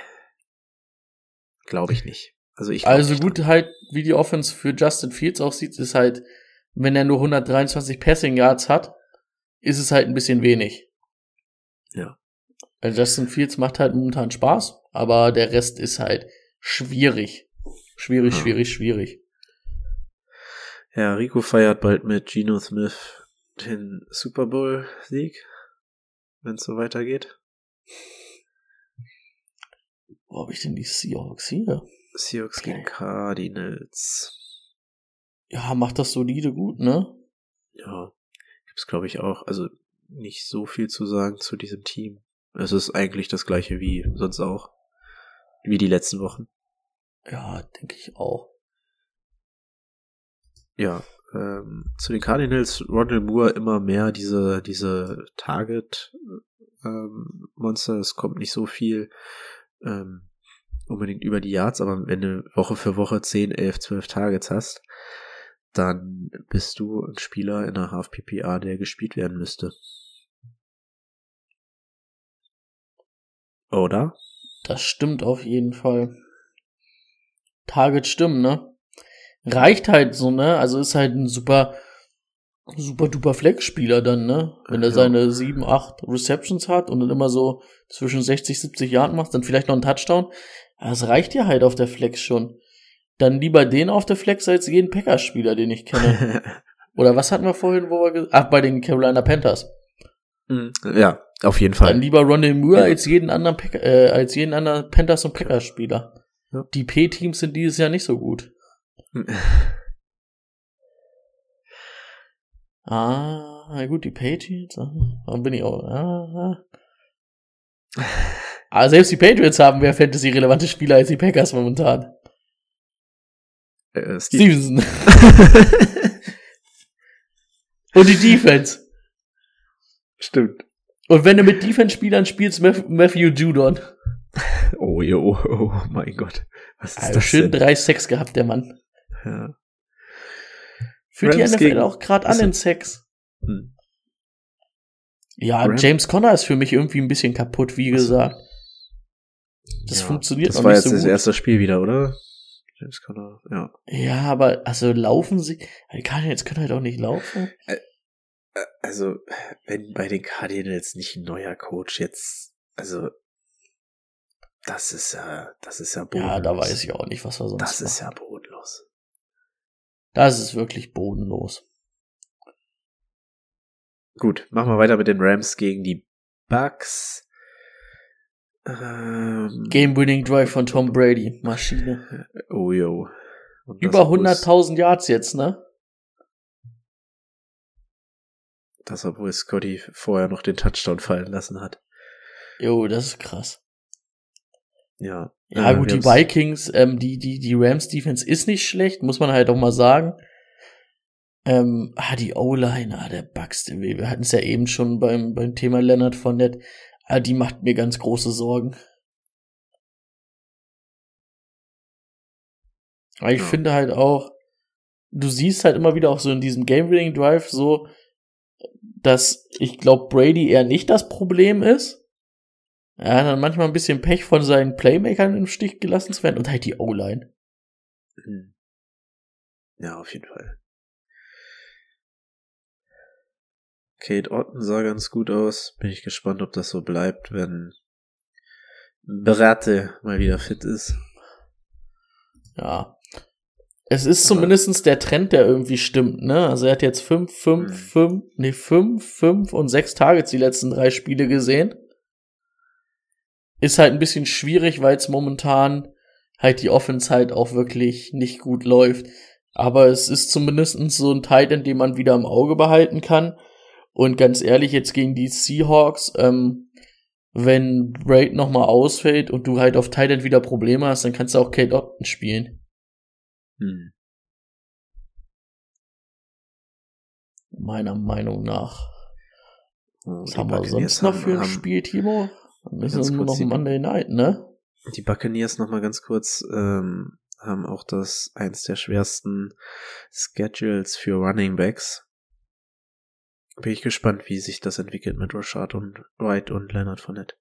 glaube ich nicht. Also ich Also gut dran. halt, wie die Offense für Justin Fields aussieht, ist halt, wenn er nur 123 Passing Yards hat, ist es halt ein bisschen wenig. Ja. Weil Justin Fields macht halt momentan Spaß, aber der Rest ist halt schwierig. Schwierig, schwierig, schwierig. Ja, Rico feiert bald mit Geno Smith den Super Bowl Sieg, wenn es so weitergeht. Wo habe ich denn die Seahawks hier? Seahawks gegen Cardinals. Ja, macht das solide gut, ne? Ja, gibt's glaube ich auch. Also nicht so viel zu sagen zu diesem Team. Es ist eigentlich das gleiche wie sonst auch. Wie die letzten Wochen. Ja, denke ich auch. Ja, ähm, zu den Cardinals, Ronald Moore immer mehr diese, diese Target ähm, Monster. Es kommt nicht so viel ähm, unbedingt über die Yards, aber wenn du Woche für Woche 10, 11, 12 Targets hast, dann bist du ein Spieler in einer Half-PPA, der gespielt werden müsste. Oder? Das stimmt auf jeden Fall. Target stimmen, ne? Reicht halt so, ne? Also ist halt ein super, super duper Flex-Spieler dann, ne? Wenn er Ja. seine 7, 8 Receptions hat und dann immer so zwischen 60, 70 Jahren macht, dann vielleicht noch einen Touchdown. Das reicht ja halt auf der Flex schon. Dann lieber den auf der Flex als jeden Packers-Spieler, den ich kenne. Oder was hatten wir vorhin, wo wir, ach, bei den Carolina Panthers. Mhm. ja, auf jeden Fall. Dann lieber Ronald Moore Ja. als jeden anderen Pack äh, als jeden anderen Panthers und Packers Spieler. Ja. Die P-Teams sind dieses Jahr nicht so gut. Ah, na gut, die Patriots. ah, Warum bin ich auch? Ah, ah. Aber selbst die Patriots haben mehr Fantasy-relevante Spieler als die Packers momentan. Äh, Steve. Stevenson. und die Defense. Stimmt. Und wenn du mit Defense-Spielern spielst, Matthew Matthew Judon. Oh, jo, oh mein Gott. Was ist Also das schön denn? drei Sex gehabt, der Mann. Ja. Führt die Rams NFL gegen- auch gerade an in Sex. Hm. Ja, Rams- James Conner ist für mich irgendwie ein bisschen kaputt, wie gesagt. Das Ja, funktioniert Das noch war nicht jetzt so das gut. erste Spiel wieder, oder? James Conner, ja. Ja, aber also laufen sie. Die Cardinals können halt auch nicht laufen. Also, wenn bei den Cardinals nicht ein neuer Coach jetzt, also, das ist ja, das ist ja bodenlos. Ja, da weiß ich auch nicht, was wir sonst Das ist machen. ja bodenlos. Das ist wirklich bodenlos. Gut, machen wir weiter mit den Rams gegen die Bucks. Ähm, Game-Winning Drive von Tom Brady. Maschine. oh yo. Über obwohl es- 100.000 Yards jetzt, ne? Das, obwohl Scotty vorher noch den Touchdown fallen lassen hat. Jo, das ist krass. Ja. Ja, Äh, gut, die Vikings, ähm, die, die, die Rams Defense ist nicht schlecht, muss man halt auch mal sagen. Ähm, ah, die O-Line, ah, der Bucks, wir hatten es ja eben schon beim, beim Thema Leonard Fournette, ah, die macht mir ganz große Sorgen. Aber ich Ja. finde halt auch, du siehst halt immer wieder auch so in diesem Game-Winning Drive so, dass ich glaube, Brady eher nicht das Problem ist. Er hat dann manchmal ein bisschen Pech von seinen Playmakern im Stich gelassen zu werden und halt die O-Line. Hm. Ja, auf jeden Fall. Kate Otten sah ganz gut aus. Bin ich gespannt, ob das so bleibt, wenn Berate mal wieder fit ist. Ja. Es ist zumindestens der Trend, der irgendwie stimmt, ne? Also er hat jetzt fünf, fünf, Hm. fünf, nee, fünf, fünf und sechs Targets die letzten drei Spiele gesehen. Ist halt ein bisschen schwierig, weil es momentan halt die Offense halt auch wirklich nicht gut läuft. Aber es ist zumindestens so ein Titan, den man wieder im Auge behalten kann. Und ganz ehrlich, jetzt gegen die Seahawks, ähm, wenn Braid nochmal ausfällt und du halt auf Titan wieder Probleme hast, dann kannst du auch Kate Otten spielen. Hm. Meiner Meinung nach. Oh, Was die haben wir sonst noch für ein Spiel, Timo? Dann nur kurz noch die- Monday Night, ne? Die Buccaneers noch mal ganz kurz ähm, haben auch das eins der schwersten Schedules für Running Backs. Bin ich gespannt, wie sich das entwickelt mit Rashad und Wright und Leonard Fournette.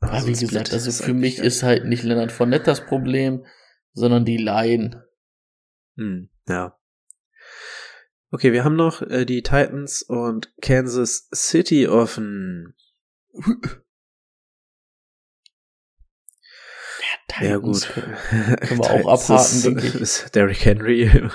Aber Aber so wie gesagt, also für eigentlich mich ist halt nicht Leonard Fournette das Problem, sondern die Line. Hm, ja. Okay, wir haben noch äh, die Titans und Kansas City offen. Ja Titans gut. Können, wir auch abhaken, ist, denke ich. ist Derrick Henry.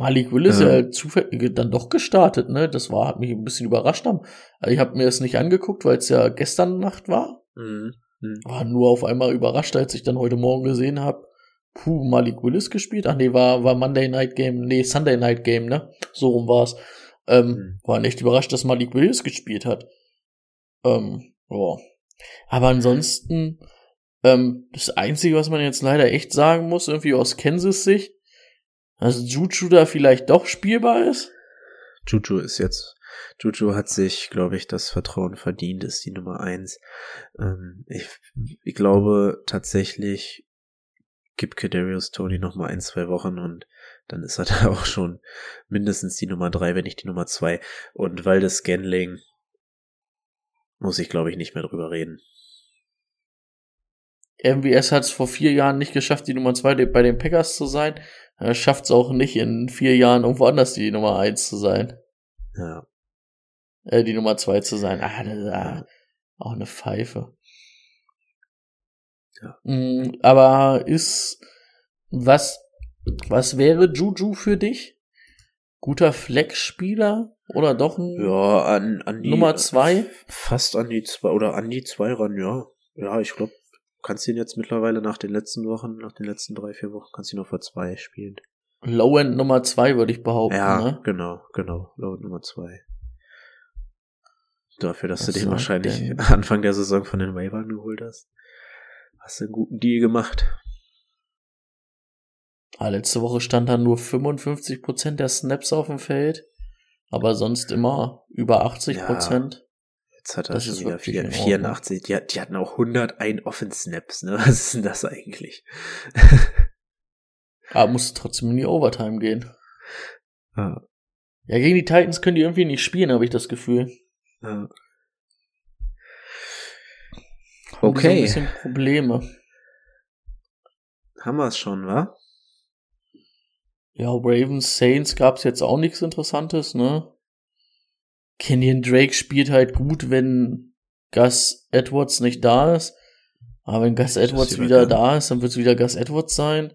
Malik Willis ist ja zufällig dann doch gestartet, ne? Das war, hat mich ein bisschen überrascht. Haben. Also ich habe mir das nicht angeguckt, weil es ja gestern Nacht war. Mhm. Mhm. War nur auf einmal überrascht, als ich dann heute Morgen gesehen habe. Puh, Malik Willis gespielt. Ach nee, war, war Monday Night Game, nee, Sunday Night Game, ne? So rum war's. Ähm, Mhm. War echt überrascht, dass Malik Willis gespielt hat. Ähm, ja. Aber ansonsten, ähm, das Einzige, was man jetzt leider echt sagen muss, irgendwie aus Kansas Sicht, dass Juju da vielleicht doch spielbar ist. Juju ist jetzt, Juju hat sich, glaube ich, das Vertrauen verdient, ist die Nummer eins. Ähm, ich, ich glaube tatsächlich, gibt Kadarius Tony noch mal ein, zwei Wochen und dann ist er da auch schon mindestens die Nummer drei, wenn nicht die Nummer zwei. Und weil das Scanling muss ich, glaube ich, nicht mehr drüber reden. MWS hat es vor vier Jahren nicht geschafft, die Nummer zwei bei den Packers zu sein. Er schafft es auch nicht, in vier Jahren irgendwo anders die Nummer eins zu sein. Ja. Äh, die Nummer zwei zu sein. Ah, das ist ah, auch eine Pfeife. Ja. Mm, aber ist, was, was wäre Juju für dich? Guter Flex-Spieler? Oder doch ein Ja, an, an die Nummer zwei? Fast an die zwei oder an die zwei ran, ja. Ja, ich glaube, kannst ihn jetzt mittlerweile nach den letzten Wochen, nach den letzten drei, vier Wochen, kannst ihn noch vor zwei spielen. Low-End Nummer zwei, würde ich behaupten. Ja, Ne? genau, genau. Load Nummer zwei. Dafür, dass Was du den wahrscheinlich denn- Anfang der Saison von den Waivern geholt hast. Hast du einen guten Deal gemacht. Ah, letzte Woche stand da nur 55% der Snaps auf dem Feld. Aber sonst immer über 80%. Jetzt hat er Das schon wieder wirklich vier- in Ordnung. 84. Die, die hatten auch 101 Offense-Snaps, ne? Was ist denn das eigentlich? Aber musste trotzdem in die Overtime gehen. ja, Ja, gegen die Titans können die irgendwie nicht spielen, habe ich das Gefühl. ja. Haben die So ein Okay. bisschen Probleme. Haben wir es schon, wa? Ja, Ravens, Saints gab's jetzt auch nichts Interessantes, ne? Kenyon Drake spielt halt gut, wenn Gus Edwards nicht da ist. Aber wenn Gus Edwards wieder dann. da ist, dann wird's wieder Gus Edwards sein.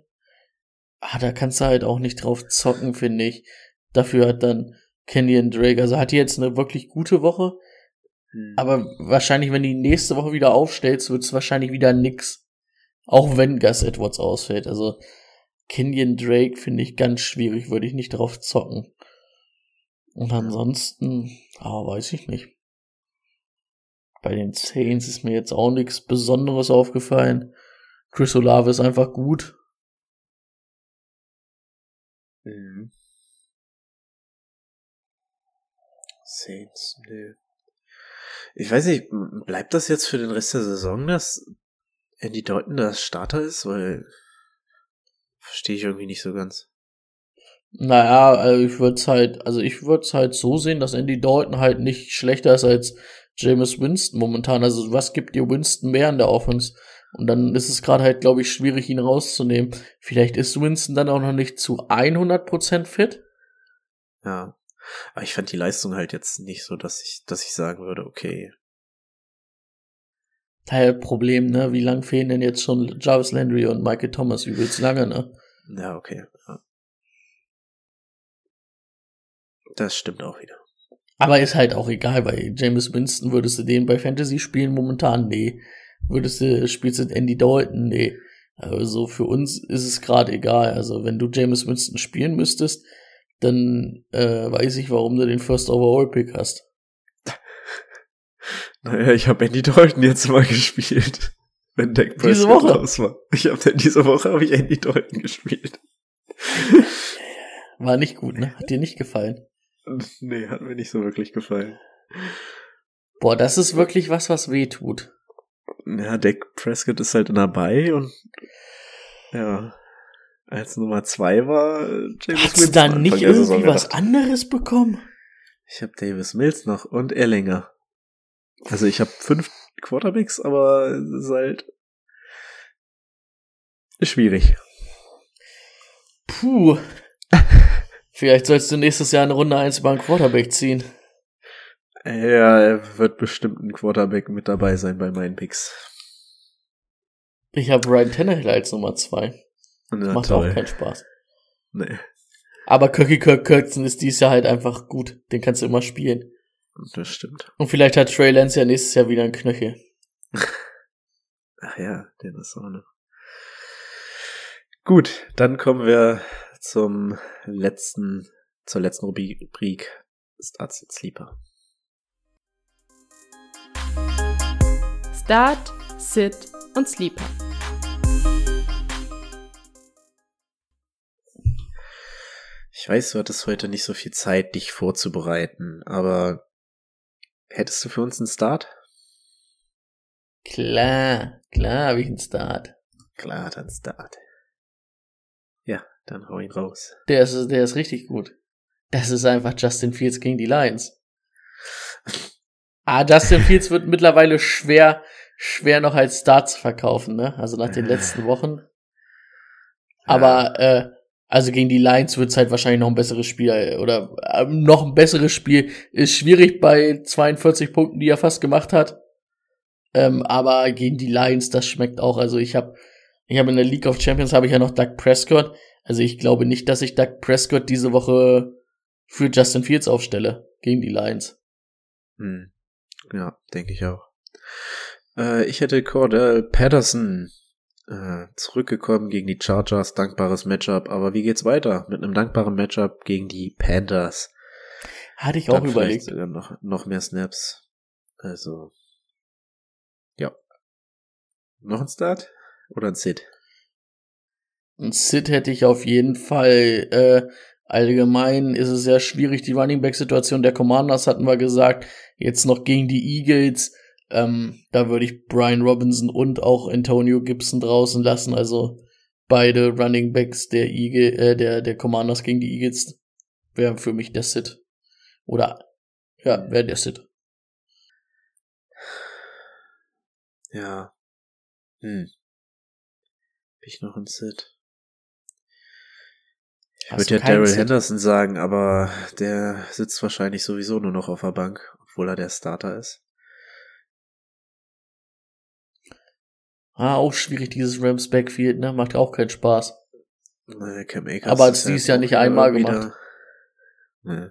Ah, da kannst du halt auch nicht drauf zocken, finde ich. Dafür hat dann Kenyon Drake. Also hat die jetzt eine wirklich gute Woche. Hm. Aber wahrscheinlich, wenn die nächste Woche wieder aufstellst, wird es wahrscheinlich wieder nix. Auch wenn Gus Edwards ausfällt. Also Kenyon Drake finde ich ganz schwierig, würde ich nicht drauf zocken. Und ansonsten, aber weiß ich nicht. Bei den Saints ist mir jetzt auch nichts Besonderes aufgefallen. Chris Olave ist einfach gut. Mhm. Saints, nö. Ich weiß nicht, bleibt das jetzt für den Rest der Saison, dass Andy Dalton das Starter ist? Weil verstehe ich irgendwie nicht so ganz. Naja, also ich würde es halt, also ich würde es halt so sehen, dass Andy Dalton halt nicht schlechter ist als James Winston momentan. Also was gibt dir Winston mehr in der Offense? Und dann ist es gerade halt, glaube ich, schwierig, ihn rauszunehmen. Vielleicht ist Winston dann auch noch nicht zu 100% fit. Ja. Aber ich fand die Leistung halt jetzt nicht so, dass ich, dass ich sagen würde, okay. Teil Problem, ne? Wie lang fehlen denn jetzt schon Jarvis Landry und Michael Thomas? Übelst lange, ne? Ja, okay. Ja. Das stimmt auch wieder. Aber ist halt auch egal, bei James Winston würdest du den bei Fantasy spielen momentan? Nee. Würdest du, spielst du Andy Dalton? Nee. Also für uns ist es gerade egal. Also wenn du James Winston spielen müsstest, dann äh, weiß ich, warum du den First Overall Pick hast. Naja, ich habe Andy Dalton jetzt mal gespielt. Wenn Dak Diese Woche? raus war. Ich habe diese Woche habe ich Andy Dalton gespielt. War nicht gut, ne? Hat dir nicht gefallen. Nee, hat mir nicht so wirklich gefallen. Boah, das ist wirklich was, was weh tut. Ja, Dak Prescott ist halt dabei und ja, als Nummer zwei war äh, James Hast du da nicht irgendwie was anderes bekommen? Ich habe Davis Mills noch und Erlinger. Also ich habe fünf Quarterbacks, aber es ist halt schwierig. Puh. Vielleicht sollst du nächstes Jahr eine Runde 1 über einen Quarterback ziehen. Ja, er wird bestimmt ein Quarterback mit dabei sein bei meinen Picks. Ich habe Ryan Tannehill als Nummer 2. Na, Macht toll. auch keinen Spaß. Nee, Aber Kirky Kirk Kirkson ist dieses Jahr halt einfach gut. Den kannst du immer spielen. das stimmt. Und vielleicht hat Trey Lance ja nächstes Jahr wieder einen Knöchel. Ach ja, den ist auch noch. Gut, dann kommen wir zum letzten, zur letzten Rubrik Starts and Sleeper. Start, Sit und Sleeper. Ich weiß, du hattest heute nicht so viel Zeit, dich vorzubereiten, aber hättest du für uns einen Start? Klar, klar habe ich einen Start. Klar, dann Start. Ja, dann hau ihn raus. Der ist, der ist richtig gut. Das ist einfach Justin Fields gegen die Lions. Ah, Justin Fields wird mittlerweile schwer, schwer noch als Start zu verkaufen, ne? Also nach den letzten Wochen. Aber äh, also gegen die Lions wird es halt wahrscheinlich noch ein besseres Spiel oder äh, noch ein besseres Spiel. Ist schwierig bei 42 Punkten, die er fast gemacht hat. Ähm, aber gegen die Lions, das schmeckt auch. Also ich habe ich habe in der League of Champions habe ich ja noch Doug Prescott. Also ich glaube nicht, dass ich Doug Prescott diese Woche für Justin Fields aufstelle gegen die Lions. Hm. Ja, denke ich auch. Äh, ich hätte Cordell Patterson äh, zurückgekommen gegen die Chargers, dankbares Matchup. Aber wie geht's weiter mit einem dankbaren Matchup gegen die Panthers? Hatte ich auch Dann überlegt. vielleicht sogar noch noch mehr Snaps. Also ja. Noch ein Start oder ein Sit? Ein Sit hätte ich auf jeden Fall. Äh, allgemein ist es sehr schwierig. Die Running Back Situation der Commanders hatten wir gesagt. Jetzt noch gegen die Eagles. Ähm, da würde ich Brian Robinson und auch Antonio Gibson draußen lassen. Also beide Running Backs der Eagle, äh, der der Commanders gegen die Eagles wären für mich der Sit. Oder ja, wäre der Sit. Ja. Hm. Hab ich noch ein Sit? Ich würde ja Daryl? Henderson sagen, aber der sitzt wahrscheinlich sowieso nur noch auf der Bank, obwohl er der Starter ist. Ah, auch schwierig dieses Rams Backfield, ne? Macht auch keinen Spaß. Nee, Cam Akers Aber jetzt Jahr auch nicht einmal wieder- gemacht. Nee.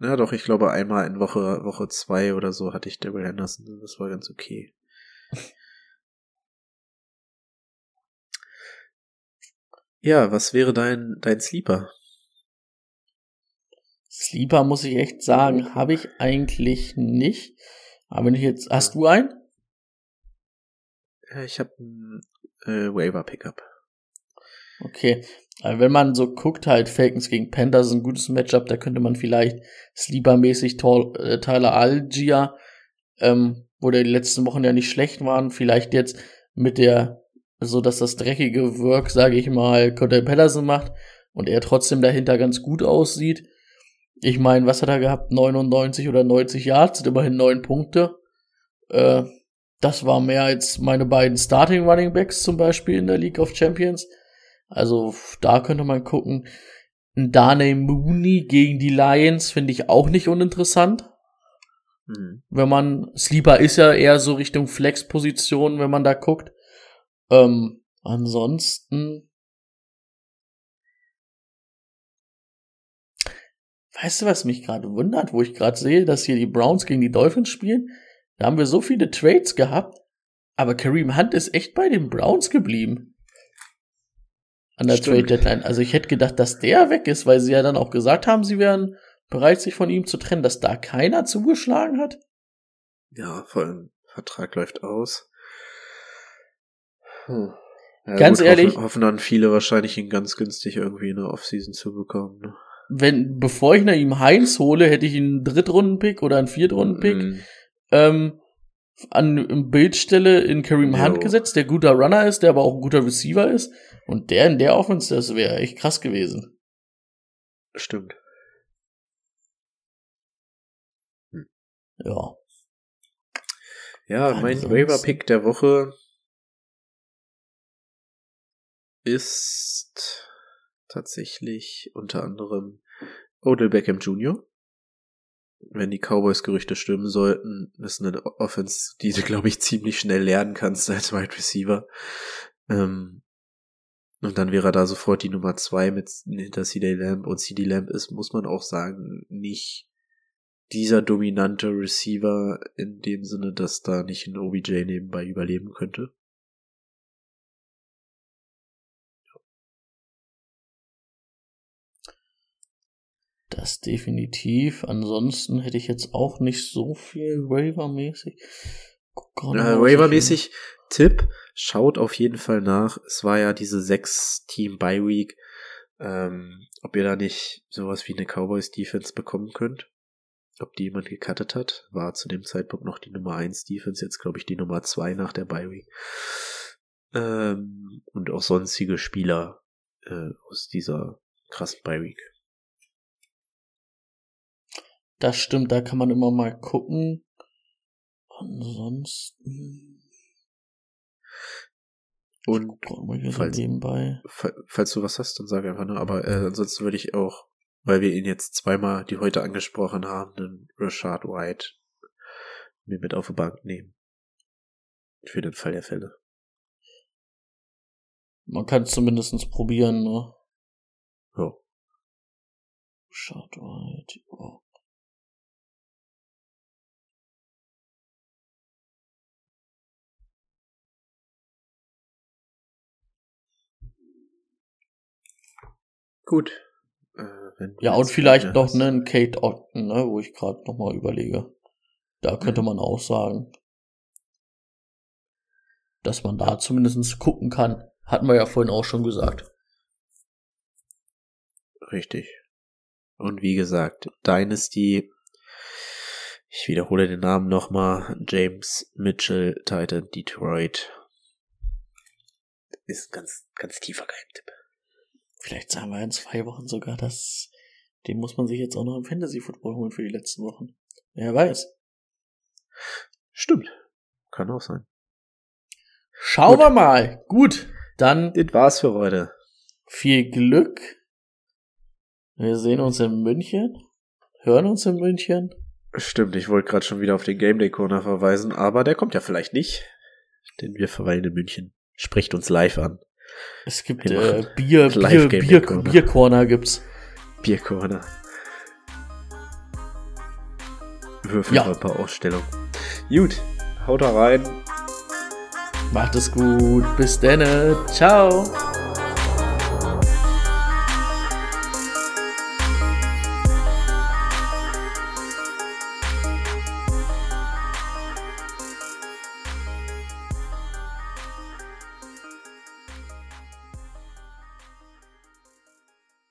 Ja, doch, ich glaube, einmal in Woche, Woche zwei oder so hatte ich Daryl Henderson. Das war ganz okay. Ja, was wäre dein, dein Sleeper? Sleeper muss ich echt sagen, habe ich eigentlich nicht. Aber wenn ich jetzt, hast du einen? Ich habe ein äh, Waiver Pickup. Okay. Aber wenn man so guckt, halt Falcons gegen Panthers ein gutes Matchup, da könnte man vielleicht Sleeper-mäßig äh, Tyler Algier, ähm, wo der die letzten Wochen ja nicht schlecht waren, vielleicht jetzt mit der, so dass das dreckige Work, sage ich mal, Cordell Patterson macht und er trotzdem dahinter ganz gut aussieht. Ich meine, was hat er gehabt? 99 oder 90 Yards, sind immerhin 9 Punkte. Äh, das war mehr als meine beiden Starting Running Backs zum Beispiel in der League of Champions. Also da könnte man gucken. Dane Mooney gegen die Lions finde ich auch nicht uninteressant. Mhm. Wenn man, Sleeper ist ja eher so Richtung Flex-Position, wenn man da guckt. Ähm, ansonsten. Weißt du, was mich gerade wundert, wo ich gerade sehe, dass hier die Browns gegen die Dolphins spielen? Da haben wir so viele Trades gehabt, aber Kareem Hunt ist echt bei den Browns geblieben an der Trade Deadline. Also ich hätte gedacht, dass der weg ist, weil sie ja dann auch gesagt haben, sie wären bereit, sich von ihm zu trennen, dass da keiner zugeschlagen hat. Ja, vor allem Vertrag läuft aus. Hm. Ja, ganz gut, ehrlich. Hoffen, hoffen, dann viele wahrscheinlich ihn ganz günstig irgendwie in der Offseason zu bekommen. Ne? Wenn, bevor ich nach ihm Heinz hole, hätte ich einen Drittrunden-Pick oder einen Viertrunden-Pick. Mm. Ähm, an Bildstelle in Kareem Hunt gesetzt, der guter Runner ist, der aber auch ein guter Receiver ist. Und der in der Offense, das wäre echt krass gewesen. Stimmt. Hm. Ja. Ja, mein Waiver-Pick der Woche ist tatsächlich unter anderem Odell Beckham Jr wenn die Cowboys-Gerüchte stimmen sollten, ist eine Offense, die du, glaube ich, ziemlich schnell lernen kannst als Wide Receiver. Ähm, und dann wäre da sofort die Nummer zwei mit hinter CD Lamb. Und CD Lamb ist, muss man auch sagen, nicht dieser dominante Receiver in dem Sinne, dass da nicht ein OBJ nebenbei überleben könnte. Das definitiv. Ansonsten hätte ich jetzt auch nicht so viel Waiver-mäßig. Äh, Waiver-mäßig Tipp, schaut auf jeden Fall nach. Es war ja diese sechs Team Bye Week. Ähm, ob ihr da nicht sowas wie eine Cowboys Defense bekommen könnt. Ob die jemand gecuttet hat, war zu dem Zeitpunkt noch die Nummer 1 Defense, jetzt glaube ich die Nummer 2 nach der Bye Week. Ähm, und auch sonstige Spieler äh, aus dieser krassen Bye Week. Das stimmt, da kann man immer mal gucken. Ansonsten. Und falls, nebenbei. falls du was hast, dann sag einfach, ne? Aber äh, ansonsten würde ich auch, weil wir ihn jetzt zweimal, die heute angesprochen haben, den Rashad White mir mit auf die Bank nehmen. Für den Fall der Fälle. Man kann es zumindest probieren, ne? Ja. Rashad White, oh. Gut. Äh, ja, und vielleicht noch einen Kate Ogden, ne, wo ich gerade nochmal überlege. Da könnte mhm. man auch sagen, dass man da zumindest gucken kann. Hatten wir ja vorhin auch schon gesagt. Richtig. Und wie gesagt, Dynasty, ich wiederhole den Namen nochmal, James Mitchell, Titan Detroit. Ist ein ganz, ganz tiefer Geheimtipp. Vielleicht sagen wir in zwei Wochen sogar, dass den muss man sich jetzt auch noch im Fantasy Football holen für die letzten Wochen. Wer weiß. Stimmt. Kann auch sein. Schauen Gut. wir mal. Gut, dann. Das war's für heute. Viel Glück. Wir sehen uns in München. Hören uns in München. Stimmt, ich wollte gerade schon wieder auf den Game Day Corner verweisen, aber der kommt ja vielleicht nicht. Denn wir verweilen in München. Spricht uns live an. Es gibt äh, Bier, Bier, Bier, Bier, Corner gibt's. Bier Corner. Würfel Ja. mal ein paar Ausstellungen. Gut, haut da rein. Macht es gut. Bis dann. Ciao.